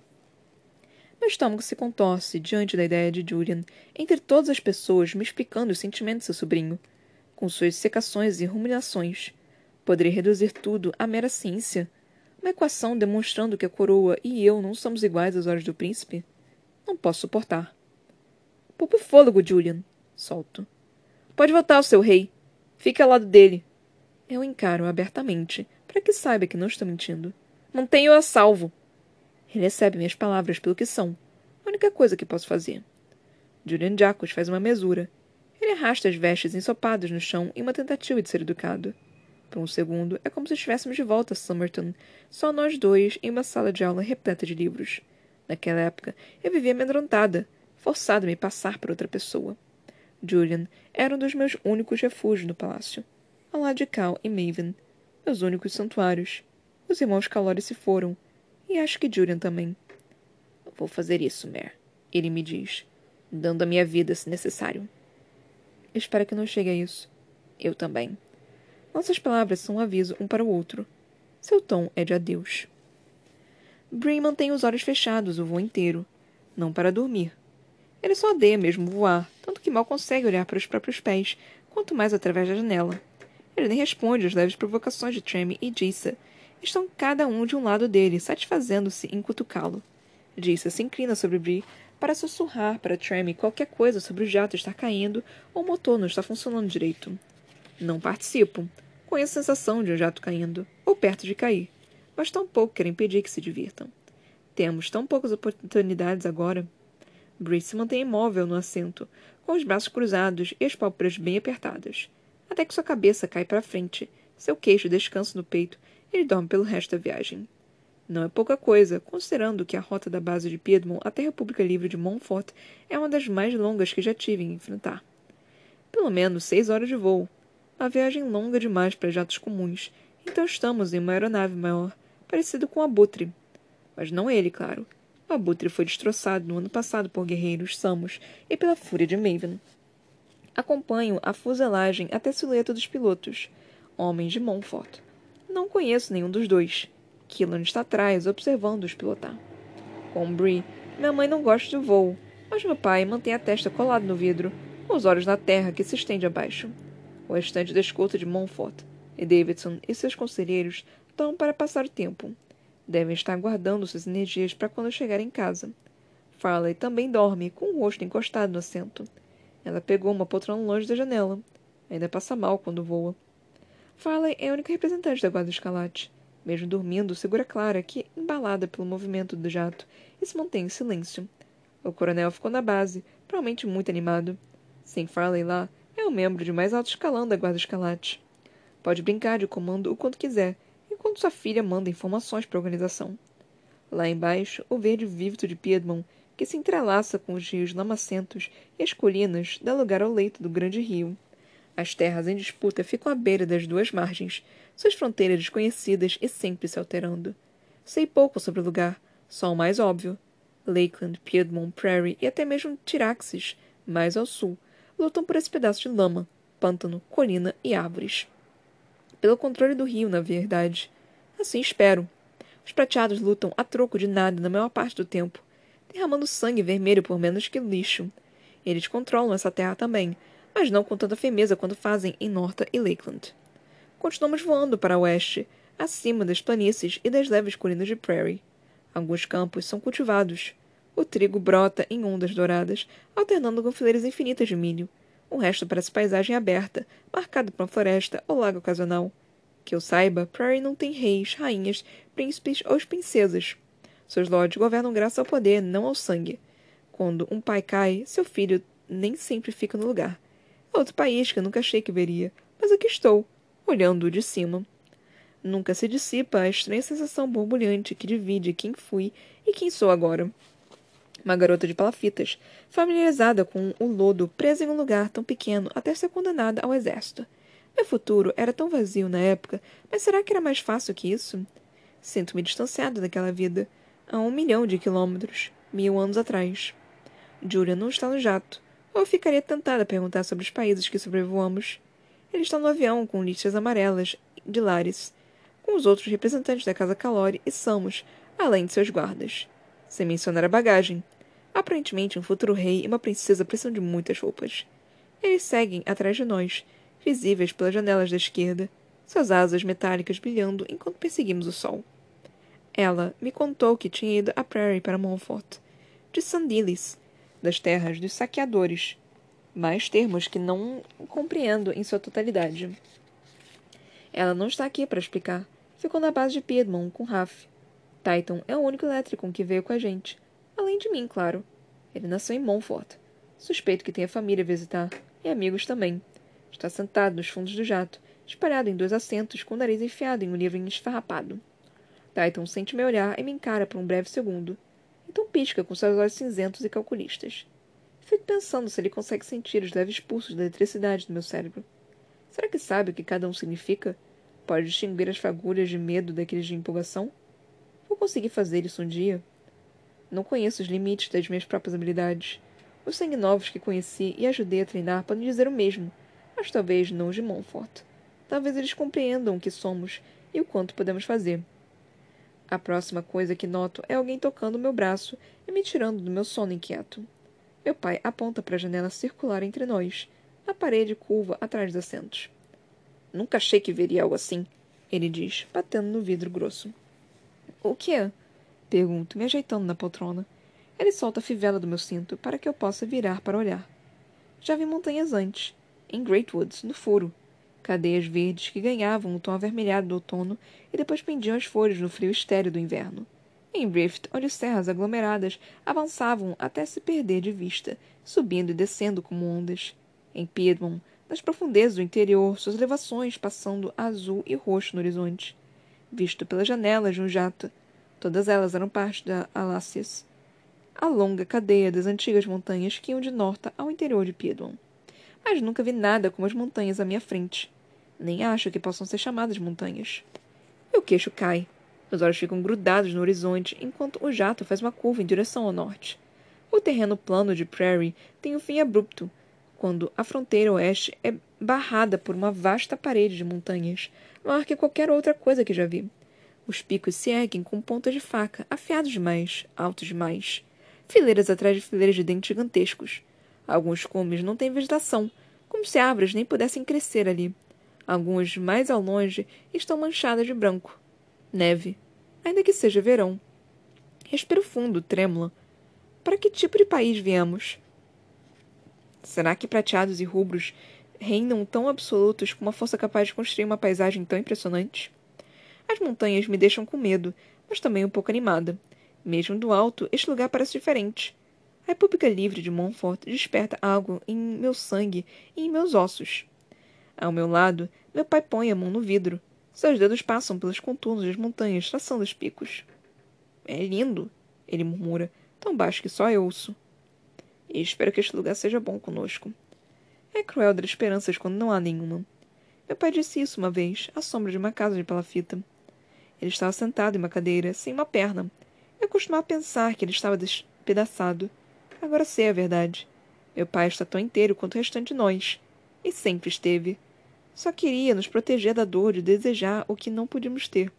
A: Meu estômago se contorce diante da ideia de Julian, entre todas as pessoas, me explicando os sentimentos de seu sobrinho, com suas secações e ruminações. Poderia reduzir tudo à mera ciência, uma equação demonstrando que a coroa e eu não somos iguais às olhos do príncipe? Não posso suportar. Poupe fôlego, Julian. Solto. Pode voltar ao seu rei. Fique ao lado dele. Eu encaro abertamente, para que saiba que não estou mentindo. Mantenho-o a salvo. Ele recebe minhas palavras pelo que são. A única coisa que posso fazer. Julian Jacos faz uma mesura. Ele arrasta as vestes ensopadas no chão em uma tentativa de ser educado. Por um segundo, é como se estivéssemos de volta a Somerton, só nós dois em uma sala de aula repleta de livros. Naquela época, eu vivia amedrontada, forçado a me passar por outra pessoa. Julian era um dos meus únicos refúgios no palácio, ao lado de Cal e Maven, meus únicos santuários. Os irmãos Calori se foram, e acho que Julian também. Vou fazer isso, Mare, ele me diz, dando a minha vida se necessário. Espero que não chegue a isso. Eu também. Nossas palavras são um aviso um para o outro. Seu tom é de adeus. Brie mantém os olhos fechados o voo inteiro, não para dormir. Ele só odeia mesmo voar, tanto que mal consegue olhar para os próprios pés, quanto mais através da janela. Ele nem responde às leves provocações de Tremi e Jissa. Estão cada um de um lado dele, satisfazendo-se em cutucá-lo. Jissa se inclina sobre Brie para sussurrar para Tremi qualquer coisa sobre o jato estar caindo ou o motor não estar funcionando direito. Não participo. Conheço a sensação de um jato caindo, ou perto de cair mas tampouco quero impedir que se divirtam. Temos tão poucas oportunidades agora. Brice se mantém imóvel no assento, com os braços cruzados e as pálpebras bem apertadas, até que sua cabeça cai para frente, seu queixo descansa no peito e ele dorme pelo resto da viagem. Não é pouca coisa, considerando que a rota da base de Piedmont até a República Livre de Montfort é uma das mais longas que já tive em enfrentar. Pelo menos seis horas de voo. Uma viagem longa demais para jatos comuns, então estamos em uma aeronave maior, parecido com o abutre. Mas não ele, claro. O abutre foi destroçado no ano passado por guerreiros samos e pela fúria de Maven. Acompanho a fuselagem até a silhueta dos pilotos, homens de Montfort. Não conheço nenhum dos dois. Killan está atrás, observando-os pilotar. Com Bree, minha mãe não gosta de voo, mas meu pai mantém a testa colada no vidro, com os olhos na terra que se estende abaixo. O restante da escolta de Montfort, e Davidson e seus conselheiros então, para passar o tempo. Devem estar guardando suas energias para quando chegar em casa. Farley também dorme, com o rosto encostado no assento. Ela pegou uma poltrona longe da janela. Ainda passa mal quando voa. Farley é a única representante da Guarda Escalate. Mesmo dormindo, segura Clara, que, embalada pelo movimento do jato, e se mantém em silêncio. O coronel ficou na base, provavelmente muito animado. Sem Farley lá, é o membro de mais alto escalão da Guarda Escalate. Pode brincar de comando o quanto quiser, enquanto sua filha manda informações para a organização. Lá embaixo, o verde vívido de Piedmont, que se entrelaça com os rios lamacentos e as colinas, dá lugar ao leito do grande rio. As terras em disputa ficam à beira das duas margens, suas fronteiras desconhecidas e sempre se alterando. Sei pouco sobre o lugar, só o mais óbvio. Lakeland, Piedmont, Prairie e até mesmo Tiraxis, mais ao sul, lutam por esse pedaço de lama, pântano, colina e árvores. Pelo controle do rio, na verdade. Assim espero. Os prateados lutam a troco de nada na maior parte do tempo, derramando sangue vermelho por menos que lixo. Eles controlam essa terra também, mas não com tanta firmeza quanto fazem em Norta e Lakeland. Continuamos voando para oeste, acima das planícies e das leves colinas de Prairie. Alguns campos são cultivados. O trigo brota em ondas douradas, alternando com fileiras infinitas de milho. O resto parece paisagem aberta, marcada por uma floresta ou lago ocasional. Que eu saiba, Prairie não tem reis, rainhas, príncipes ou princesas. Seus lords governam graças ao poder, não ao sangue. Quando um pai cai, seu filho nem sempre fica no lugar. É outro país que eu nunca achei que veria, mas aqui estou, olhando-o de cima. Nunca se dissipa a estranha sensação borbulhante que divide quem fui e quem sou agora. Uma garota de palafitas, familiarizada com o lodo, presa em um lugar tão pequeno até ser condenada ao exército. Meu futuro era tão vazio na época, mas será que era mais fácil que isso? Sinto-me distanciado daquela vida, a um milhão de quilômetros, mil anos atrás. Julia não está no jato, ou ficaria tentada a perguntar sobre os países que sobrevoamos. Ele está no avião com listas amarelas de Lares, com os outros representantes da Casa Calori e Samos, além de seus guardas. Sem mencionar a bagagem. Aparentemente, um futuro rei e uma princesa precisam de muitas roupas. Eles seguem atrás de nós, visíveis pelas janelas da esquerda, suas asas metálicas brilhando enquanto perseguimos o sol. Ela me contou que tinha ido a Prairie para Montfort, de Sandilis, das terras dos saqueadores, mais termos que não compreendo em sua totalidade. Ela não está aqui para explicar. Ficou na base de Piedmont com Raf. Titan é o único elétrico que veio com a gente. Além de mim, claro. Ele nasceu em Montfort. Suspeito que tenha família a visitar. E amigos também. Está sentado nos fundos do jato, espalhado em dois assentos, com o nariz enfiado em um livro esfarrapado. Titan sente meu olhar e me encara por um breve segundo. Então pisca com seus olhos cinzentos e calculistas. Fico pensando se ele consegue sentir os leves pulsos da eletricidade do meu cérebro. Será que sabe o que cada um significa? Pode distinguir as fagulhas de medo daqueles de empolgação? Vou conseguir fazer isso um dia? Não conheço os limites das minhas próprias habilidades. Os sangue novos que conheci e ajudei a treinar podem dizer o mesmo, mas talvez não os de Montfort. Talvez eles compreendam o que somos e o quanto podemos fazer. A próxima coisa que noto é alguém tocando meu braço e me tirando do meu sono inquieto. Meu pai aponta para a janela circular entre nós, a parede curva atrás dos assentos. Nunca achei que veria algo assim, ele diz, batendo no vidro grosso. O que é? Pergunto, me ajeitando na poltrona. Ele solta a fivela do meu cinto para que eu possa virar para olhar. Já vi montanhas antes, em Great Woods, no furo. Cadeias verdes que ganhavam o tom avermelhado do outono e depois pendiam as folhas no frio estéreo do inverno em Rift, onde serras aglomeradas avançavam até se perder de vista, subindo e descendo como ondas. Em Piedmont, nas profundezas do interior, suas elevações passando azul e roxo no horizonte. Visto pelas janelas de um jato, todas elas eram parte da Alácias, a longa cadeia das antigas montanhas que iam de norte ao interior de Piedmont. Mas nunca vi nada como as montanhas à minha frente. Nem acho que possam ser chamadas montanhas. Meu queixo cai. Meus olhos ficam grudados no horizonte enquanto o jato faz uma curva em direção ao norte. O terreno plano de Prairie tem um fim abrupto, quando a fronteira oeste é barrada por uma vasta parede de montanhas, maior que qualquer outra coisa que já vi. Os picos se erguem com pontas de faca, afiados demais, altos demais. Fileiras atrás de fileiras de dentes gigantescos. Alguns cumes não têm vegetação, como se árvores nem pudessem crescer ali. Alguns, mais ao longe, estão manchadas de branco. Neve, ainda que seja verão. Respiro fundo, trêmula. Para que tipo de país viemos? Será que prateados e rubros reinam tão absolutos com uma força capaz de construir uma paisagem tão impressionante? As montanhas me deixam com medo, mas também um pouco animada. Mesmo do alto, este lugar parece diferente. A República Livre de Montfort desperta algo em meu sangue e em meus ossos. Ao meu lado, meu pai põe a mão no vidro, seus dedos passam pelos contornos das montanhas, traçando os picos. É lindo, ele murmura, tão baixo que só eu ouço. E espero que este lugar seja bom conosco. É cruel dar esperanças quando não há nenhuma. Meu pai disse isso uma vez, à sombra de uma casa de palafita. Ele estava sentado em uma cadeira, sem uma perna. Eu costumava pensar que ele estava despedaçado. Agora sei a verdade. Meu pai está tão inteiro quanto o restante de nós. E sempre esteve. Só queria nos proteger da dor de desejar o que não podíamos ter,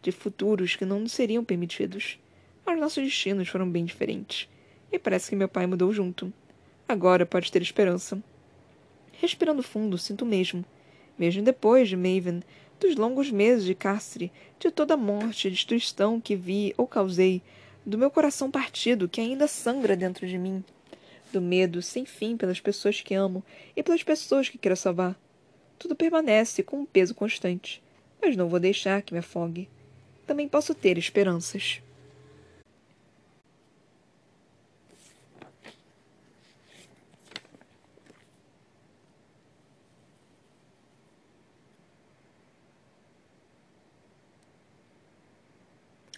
A: de futuros que não nos seriam permitidos. Mas nossos destinos foram bem diferentes. E parece que meu pai mudou junto. Agora pode ter esperança. Respirando fundo, sinto mesmo. Mesmo depois de Maven, dos longos meses de cárcere, de toda a morte e destruição que vi ou causei, do meu coração partido que ainda sangra dentro de mim, do medo sem fim pelas pessoas que amo e pelas pessoas que quero salvar tudo permanece com um peso constante, mas não vou deixar que me afogue. Também posso ter esperanças.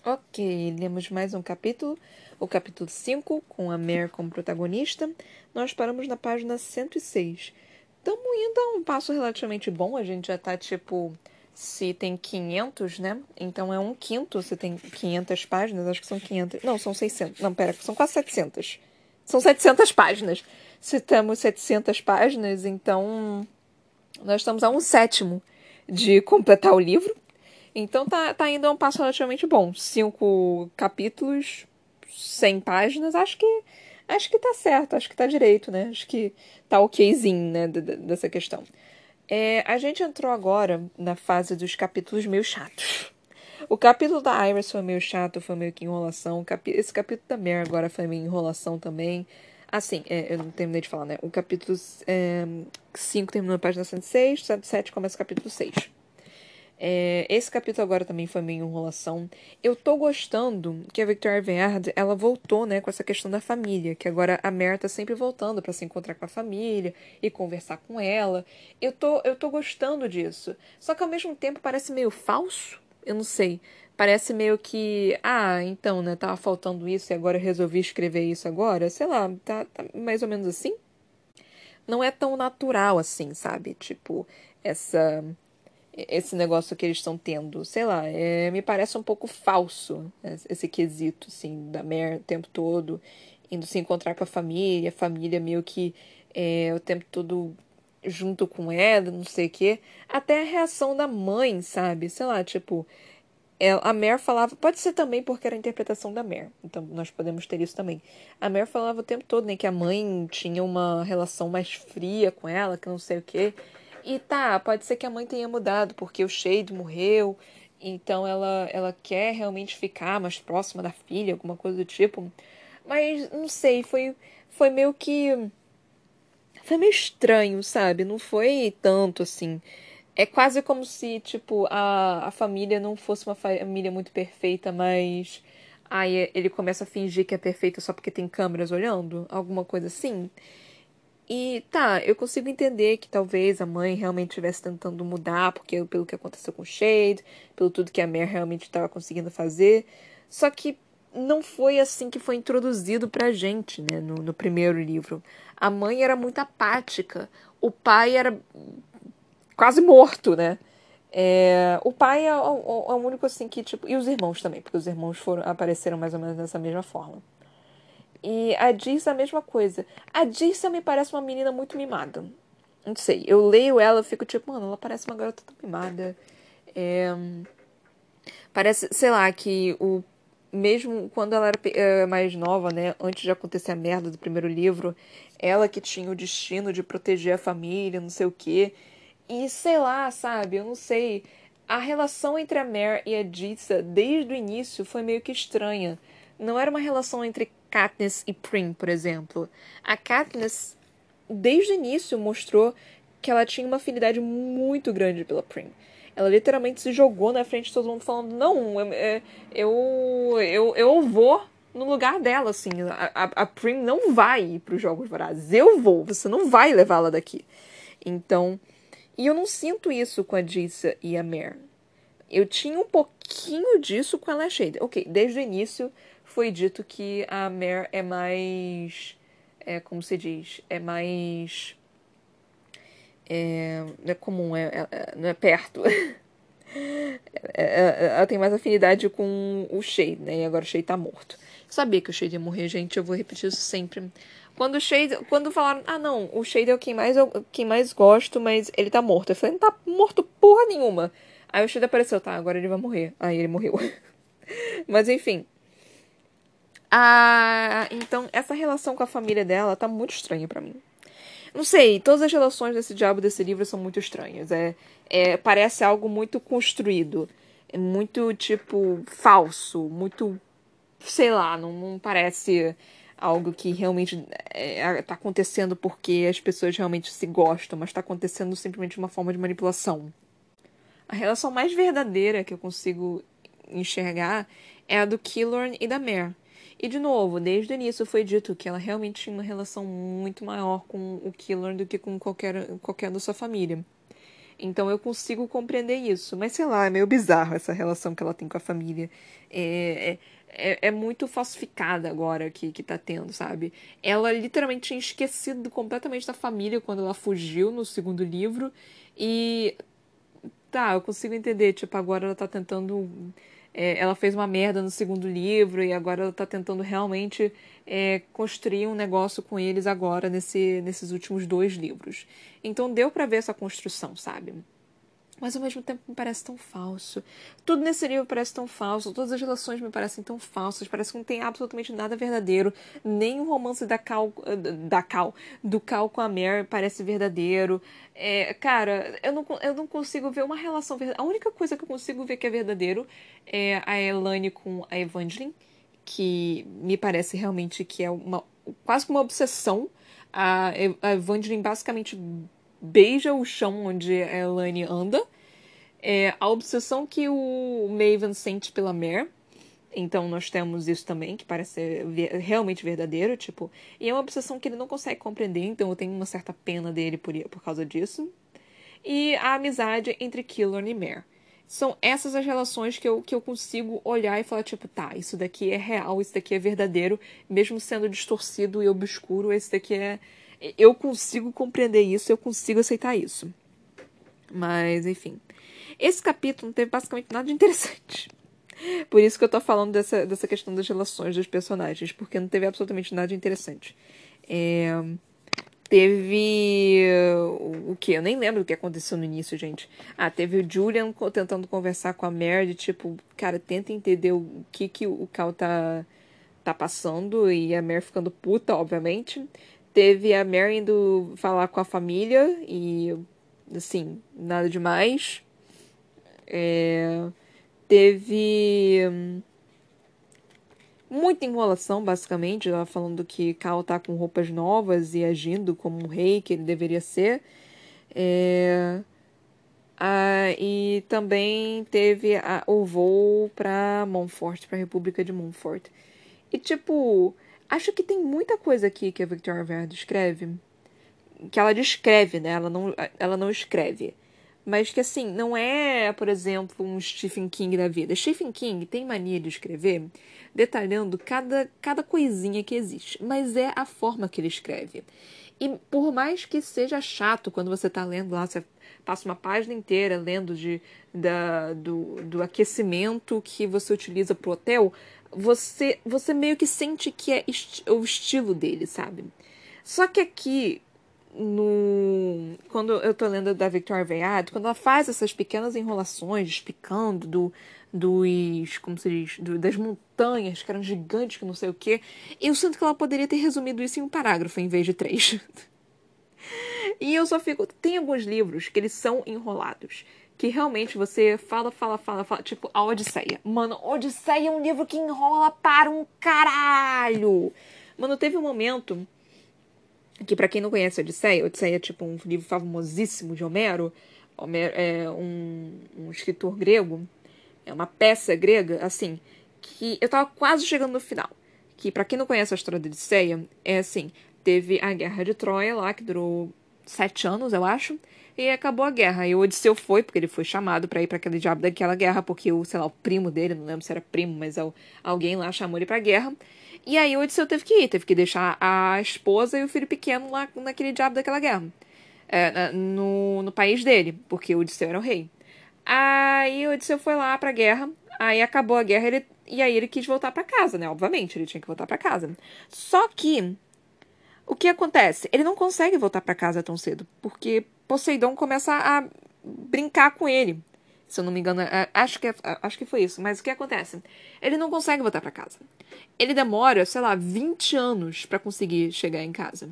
A: Ok, lemos mais um capítulo, o capítulo 5, com a Mare como protagonista. Nós paramos na página 106 Estamos indo a um passo relativamente bom. A gente já tá tipo. Se tem 500, né? Então é um quinto se tem 500 páginas. Acho que são 500. Não, são 600. Não, pera, são quase 700. São 700 páginas. Se temos 700 páginas, então. Nós estamos a um sétimo de completar o livro. Então tá, tá indo um passo relativamente bom. Cinco capítulos, 100 páginas. Acho que acho que tá certo, acho que tá direito, né? Acho que tá okzinho, né, dessa questão. É, a gente entrou agora na fase dos capítulos meio chatos. O capítulo da Iris foi meio chato, foi meio que enrolação. Esse capítulo da Mare agora foi meio enrolação também. Assim, é, eu não terminei de falar, né? O capítulo 5 é, terminou na página 106, 107 começa o capítulo 6. É, esse capítulo agora também foi meio enrolação. Eu tô gostando que a Victoria Verde, ela voltou, né, com essa questão da família, que agora a Mer tá sempre voltando para se encontrar com a família e conversar com ela. Eu tô, eu tô gostando disso. Só que ao mesmo tempo parece meio falso. Eu não sei. Parece meio que, ah, então, né, tava faltando isso e agora eu resolvi escrever isso agora. Sei lá, tá, tá mais ou menos assim. Não é tão natural assim, sabe? Tipo, essa esse negócio que eles estão tendo. Sei lá, é, me parece um pouco falso esse quesito, assim, da Mare o tempo todo, indo se encontrar com a família, família meio que é, o tempo todo junto com ela, não sei o quê. Até a reação da mãe, sabe? Sei lá, tipo, ela, a Mare falava, pode ser também porque era a interpretação da Mare, então nós podemos ter isso também. A Mare falava o tempo todo, né, que a mãe tinha uma relação mais fria com ela, que não sei o quê. E tá, pode ser que a mãe tenha mudado, porque o Shade morreu, então ela, ela quer realmente ficar mais próxima da filha, alguma coisa do tipo. Mas não sei, foi, foi meio que. Foi meio estranho, sabe? Não foi tanto assim. É quase como se, tipo, a, a família não fosse uma família muito perfeita, mas. Aí ele começa a fingir que é perfeita só porque tem câmeras olhando, alguma coisa assim. E tá, eu consigo entender que talvez a mãe realmente estivesse tentando mudar, porque pelo que aconteceu com o Shade, pelo tudo que a Mare realmente estava conseguindo fazer. Só que não foi assim que foi introduzido pra gente, né, no, no primeiro livro. A mãe era muito apática, o pai era quase morto, né? É, o pai é o, é o, único assim que, tipo. E os irmãos também, porque os irmãos foram, apareceram mais ou menos dessa mesma forma. E a Diz a mesma coisa. A Diz me parece uma menina muito mimada. Não sei, eu leio ela fico tipo, mano, ela parece uma garota tão mimada. É... Parece, sei lá, que o mesmo quando ela era é, mais nova, né, antes de acontecer a merda do primeiro livro, ela que tinha o destino de proteger a família, não sei o quê. E sei lá, sabe, eu não sei. A relação entre a Mare e a Jitsa desde o início foi meio que estranha. Não era uma relação entre Katniss e Prim, por exemplo. A Katniss, desde o início, mostrou que ela tinha uma afinidade muito grande pela Prim. Ela literalmente se jogou na frente de todo mundo falando, não, eu, eu, eu, eu vou no lugar dela, assim. A, a, a Prim não vai para os Jogos Vorazes. Eu vou, você não vai levá-la daqui. Então, e eu não sinto isso com a Dissa e a Mare. Eu tinha um pouquinho disso com a Lashade. Ok, desde o início foi dito que a Mare é mais. É, como se diz? É mais. É, não é comum, é, é não é perto. [LAUGHS] É, é, ela tem mais afinidade com o Shade, né? E agora o Shade tá morto. sabia que o Shade ia morrer, gente. Eu vou repetir isso sempre. Quando o Shade. Quando falaram, ah não, o Shade é quem mais, eu, quem mais gosto, mas ele tá morto. Eu falei, não tá morto porra nenhuma. Aí o Shade apareceu, tá, agora ele vai morrer. Aí ele morreu. [LAUGHS] mas enfim. Ah, então essa relação com a família dela tá muito estranha para mim. Não sei, todas as relações desse diabo desse livro são muito estranhas. É, é parece algo muito construído, é muito tipo falso, muito sei lá, não, não parece algo que realmente é, tá acontecendo porque as pessoas realmente se gostam, mas tá acontecendo simplesmente uma forma de manipulação. A relação mais verdadeira que eu consigo enxergar é a do Killorn e da Mare. E de novo, desde o início foi dito que ela realmente tinha uma relação muito maior com o Killer do que com qualquer, qualquer da sua família. Então eu consigo compreender isso. Mas sei lá, é meio bizarro essa relação que ela tem com a família. É, é, é, é muito falsificada agora que, que tá tendo, sabe? Ela literalmente tinha esquecido completamente da família quando ela fugiu no segundo livro. E. Tá, eu consigo entender. Tipo, agora ela tá tentando é, ela fez uma merda no segundo livro e agora ela tá tentando realmente é, construir um negócio com eles agora nesse, nesses últimos dois livros. Então deu para ver essa construção, sabe? Mas ao mesmo tempo me parece tão falso. Tudo nesse livro parece tão falso, todas as relações me parecem tão falsas, parece que não tem absolutamente nada verdadeiro. Nem o romance da Cal, da Cal, do Cal com a Mary parece verdadeiro. É, cara, eu não, eu não consigo ver uma relação verdadeira. A única coisa que eu consigo ver que é verdadeiro é a Elane com a Evangeline, que me parece realmente que é uma quase uma obsessão. A, a Evangeline basicamente beija o chão onde a Elaine anda. É, a obsessão que o Maven sente pela Mare. Então nós temos isso também, que parece realmente verdadeiro, tipo. E é uma obsessão que ele não consegue compreender, então eu tenho uma certa pena dele por, por causa disso. E a amizade entre Killorn e Mare. são essas as relações que eu, que eu consigo olhar e falar, tipo, tá, isso daqui é real, isso daqui é verdadeiro, mesmo sendo distorcido e obscuro, esse daqui é. Eu consigo compreender isso, eu consigo aceitar isso. Mas, enfim. Esse capítulo não teve basicamente nada de interessante. Por isso que eu tô falando dessa, dessa questão das relações dos personagens, porque não teve absolutamente nada de interessante. É Teve. O que? Eu nem lembro o que aconteceu no início, gente. Ah, teve o Julian tentando conversar com a Mary, tipo, cara, tenta entender o que, que o Cal tá, tá passando, e a Mary ficando puta, obviamente. Teve a Mary indo falar com a família, e, assim, nada demais. É... Teve muita enrolação, basicamente, ela falando que Cal tá com roupas novas e agindo como um rei que ele deveria ser. É... Ah, e também teve a, o voo para Montfort, para a República de Montfort. E tipo, acho que tem muita coisa aqui que a Victoria Verde escreve, que ela descreve, né? Ela não, ela não escreve. Mas que assim, não é, por exemplo, um Stephen King da vida. Stephen King tem mania de escrever detalhando cada, cada coisinha que existe, mas é a forma que ele escreve. E por mais que seja chato quando você está lendo lá, você passa uma página inteira lendo de, da, do, do aquecimento que você utiliza pro hotel, você, você meio que sente que é o estilo dele, sabe? Só que aqui, no quando eu tô lendo da Victoria Veyard, quando ela faz essas pequenas enrolações explicando do, dos, como se diz, do, das montanhas, que eram gigantes, que não sei o que. Eu sinto que ela poderia ter resumido isso em um parágrafo em vez de três. [LAUGHS] e eu só fico. Tem alguns livros que eles são enrolados. Que realmente você fala, fala, fala, fala. Tipo, a Odisseia. Mano, Odisseia é um livro que enrola para um caralho. Mano, teve um momento que, para quem não conhece a Odisseia, Odisseia é tipo um livro famosíssimo de Homero. Homero é um, um escritor grego é uma peça grega, assim, que eu tava quase chegando no final. Que, para quem não conhece a história da Odisseia, é assim: teve a guerra de Troia lá, que durou sete anos, eu acho, e acabou a guerra. E o Odisseu foi, porque ele foi chamado para ir para aquele diabo daquela guerra, porque o, sei lá, o primo dele, não lembro se era primo, mas alguém lá chamou ele pra guerra. E aí o Odisseu teve que ir, teve que deixar a esposa e o filho pequeno lá naquele diabo daquela guerra. É, no, no país dele, porque o Odisseu era o rei. Aí o Odisseu foi lá pra guerra. Aí acabou a guerra ele, e aí ele quis voltar para casa, né? Obviamente, ele tinha que voltar para casa. Só que o que acontece? Ele não consegue voltar para casa tão cedo, porque Poseidon começa a brincar com ele. Se eu não me engano, é, acho que, é, acho que foi isso. Mas o que acontece? Ele não consegue voltar para casa. Ele demora, sei lá, 20 anos para conseguir chegar em casa.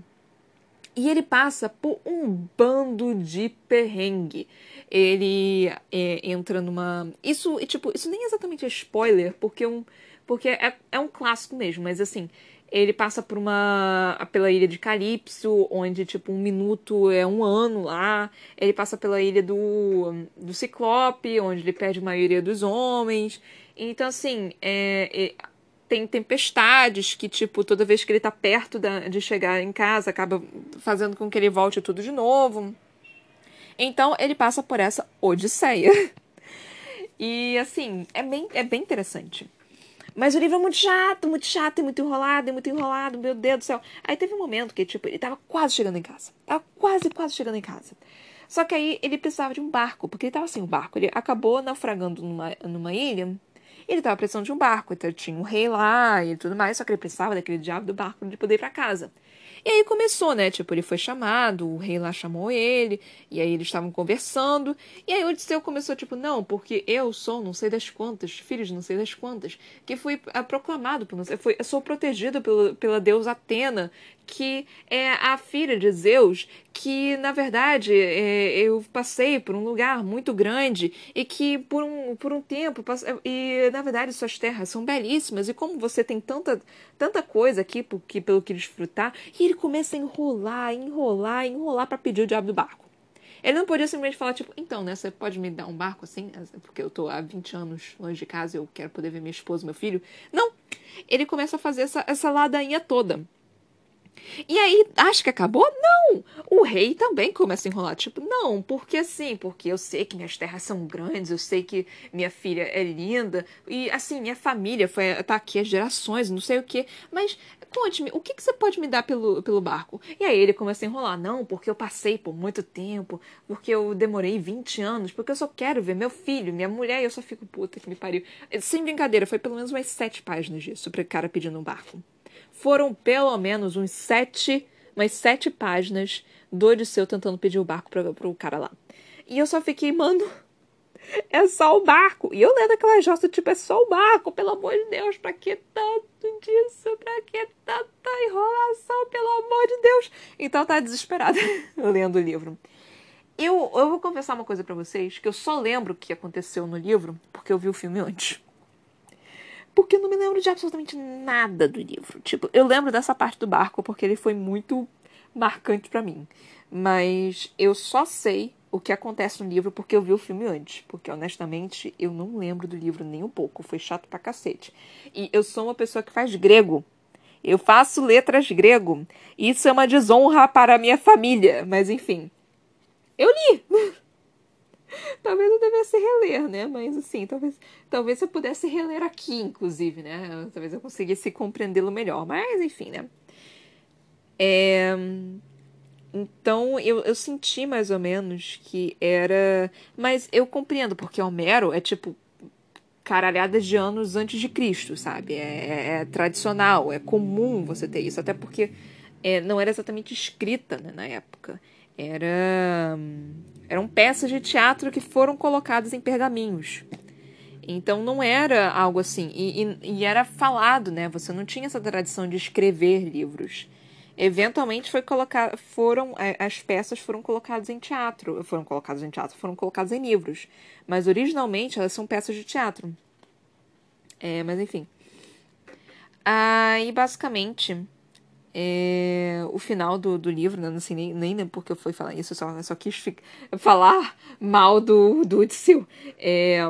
A: E ele passa por um bando de perrengue ele é, entra numa. Isso, tipo, isso nem exatamente é spoiler, porque, um, porque é, é um clássico mesmo, mas assim, ele passa por uma. pela ilha de Calypso, onde, tipo, um minuto é um ano lá. Ele passa pela ilha do, do Ciclope, onde ele perde a maioria dos homens. Então, assim, é, é, tem tempestades que, tipo, toda vez que ele tá perto da, de chegar em casa, acaba fazendo com que ele volte tudo de novo. Então ele passa por essa odisseia. [LAUGHS] E assim, é bem, é bem interessante. Mas o livro é muito chato, muito chato, e muito enrolado, e muito enrolado, meu Deus do céu. Aí teve um momento que, tipo, ele tava quase chegando em casa. Tava quase, quase chegando em casa. Só que aí ele precisava de um barco, porque ele tava sem um barco. Ele acabou naufragando numa, numa ilha. Ele tava precisando de um barco, então tinha um rei lá e tudo mais, só que ele precisava daquele diabo do barco de poder ir pra casa. E aí começou, né? Tipo, ele foi chamado, o rei lá chamou ele, e aí eles estavam conversando. E aí Odisseu começou, tipo, não, porque eu sou não sei das quantas, filho de não sei das quantas, que fui ah, proclamado por não sei, eu sou protegido pelo, pela deusa Atena, que é a filha de Zeus, que na verdade é, eu passei por um lugar muito grande e que por um, por um tempo e na verdade suas terras são belíssimas e como você tem tanta tanta coisa aqui por, que, pelo que desfrutar e ele começa a enrolar, enrolar, enrolar para pedir o diabo do barco. Ele não podia simplesmente falar, tipo, então, né, você pode me dar um barco assim? Porque eu tô há 20 anos longe de casa e eu quero poder ver minha esposa meu filho. Não! Ele começa a fazer essa, essa ladainha toda. E aí, acha que acabou? Não! O rei também começa a enrolar. Tipo, não, porque assim, porque eu sei que minhas terras são grandes, eu sei que minha filha é linda, e assim, minha família foi tá aqui há gerações, não sei o que. Mas conte-me, o que, que você pode me dar pelo, pelo barco? E aí ele começa a enrolar. Não, porque eu passei por muito tempo, porque eu demorei 20 anos, porque eu só quero ver meu filho, minha mulher, e eu só fico puta que me pariu. Sem brincadeira, foi pelo menos umas sete páginas disso, pra cara pedindo um barco foram pelo menos uns sete, umas sete páginas do Odisseu tentando pedir o barco pra, pro cara lá. E eu só fiquei, mano, é só o barco. E eu lendo aquela jossa, tipo, é só o barco, pelo amor de Deus, pra que tanto disso? Pra que tanta enrolação, pelo amor de Deus? Então tá desesperada [LAUGHS] lendo o livro. Eu, eu vou confessar uma coisa para vocês, que eu só lembro o que aconteceu no livro porque eu vi o filme antes porque eu não me lembro de absolutamente nada do livro. Tipo, eu lembro dessa parte do barco porque ele foi muito marcante para mim. Mas eu só sei o que acontece no livro porque eu vi o filme antes. Porque, honestamente, eu não lembro do livro nem um pouco. Foi chato pra cacete. E eu sou uma pessoa que faz grego. Eu faço letras grego. Isso é uma desonra para a minha família. Mas, enfim. Eu li! [LAUGHS] [LAUGHS] talvez eu devesse reler, né? Mas assim, talvez, talvez eu pudesse reler aqui, inclusive, né? Talvez eu conseguisse compreendê-lo melhor. Mas enfim, né? É... Então eu, eu senti mais ou menos que era. Mas eu compreendo, porque Homero é tipo caralhadas de anos antes de Cristo, sabe? É, é, é tradicional, é comum você ter isso, até porque é, não era exatamente escrita né, na época. Era eram peças de teatro que foram colocadas em pergaminhos. Então não era algo assim. E, e, e, era falado, né? Você não tinha essa tradição de escrever livros. Eventualmente foi colocar, foram as peças foram colocadas em teatro, foram colocadas em teatro, foram colocadas em livros, mas originalmente elas são peças de teatro. É, mas enfim. Aí basicamente é, o final do, do livro, né? não sei nem, nem porque eu fui falar isso, só, só quis falar mal do, do Odisseu. É,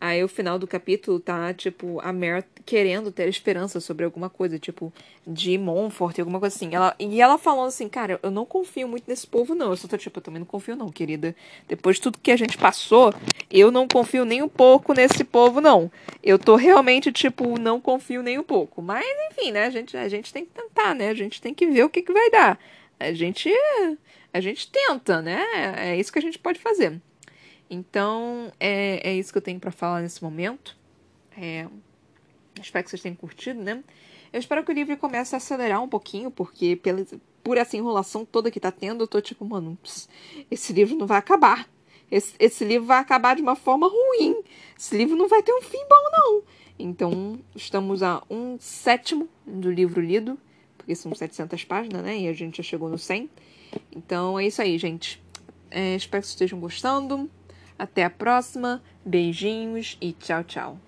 A: Aí o final do capítulo tá, tipo, a Mer querendo ter esperança sobre alguma coisa, tipo, de Montfort, alguma coisa assim. Ela, e ela falando assim, cara, eu não confio muito nesse povo, não. Eu só tô, tipo, eu também não confio, não, querida. Depois de tudo que a gente passou, eu não confio nem um pouco nesse povo, não. Eu tô realmente, tipo, não confio nem um pouco. Mas, enfim, né? A gente, a gente tem que tentar, né? A gente tem que ver o que, que vai dar. A gente. A gente tenta, né? É isso que a gente pode fazer. Então, é, é isso que eu tenho para falar nesse momento. É, espero que vocês tenham curtido, né? Eu espero que o livro comece a acelerar um pouquinho, porque pela, por essa enrolação toda que tá tendo, eu tô tipo, mano, esse livro não vai acabar. Esse, esse livro vai acabar de uma forma ruim. Esse livro não vai ter um fim bom, não. Então, estamos a um sétimo do livro lido, porque são 700 páginas, né? E a gente já chegou no 100. Então, é isso aí, gente. É, espero que vocês estejam gostando. Até a próxima, beijinhos e tchau, tchau.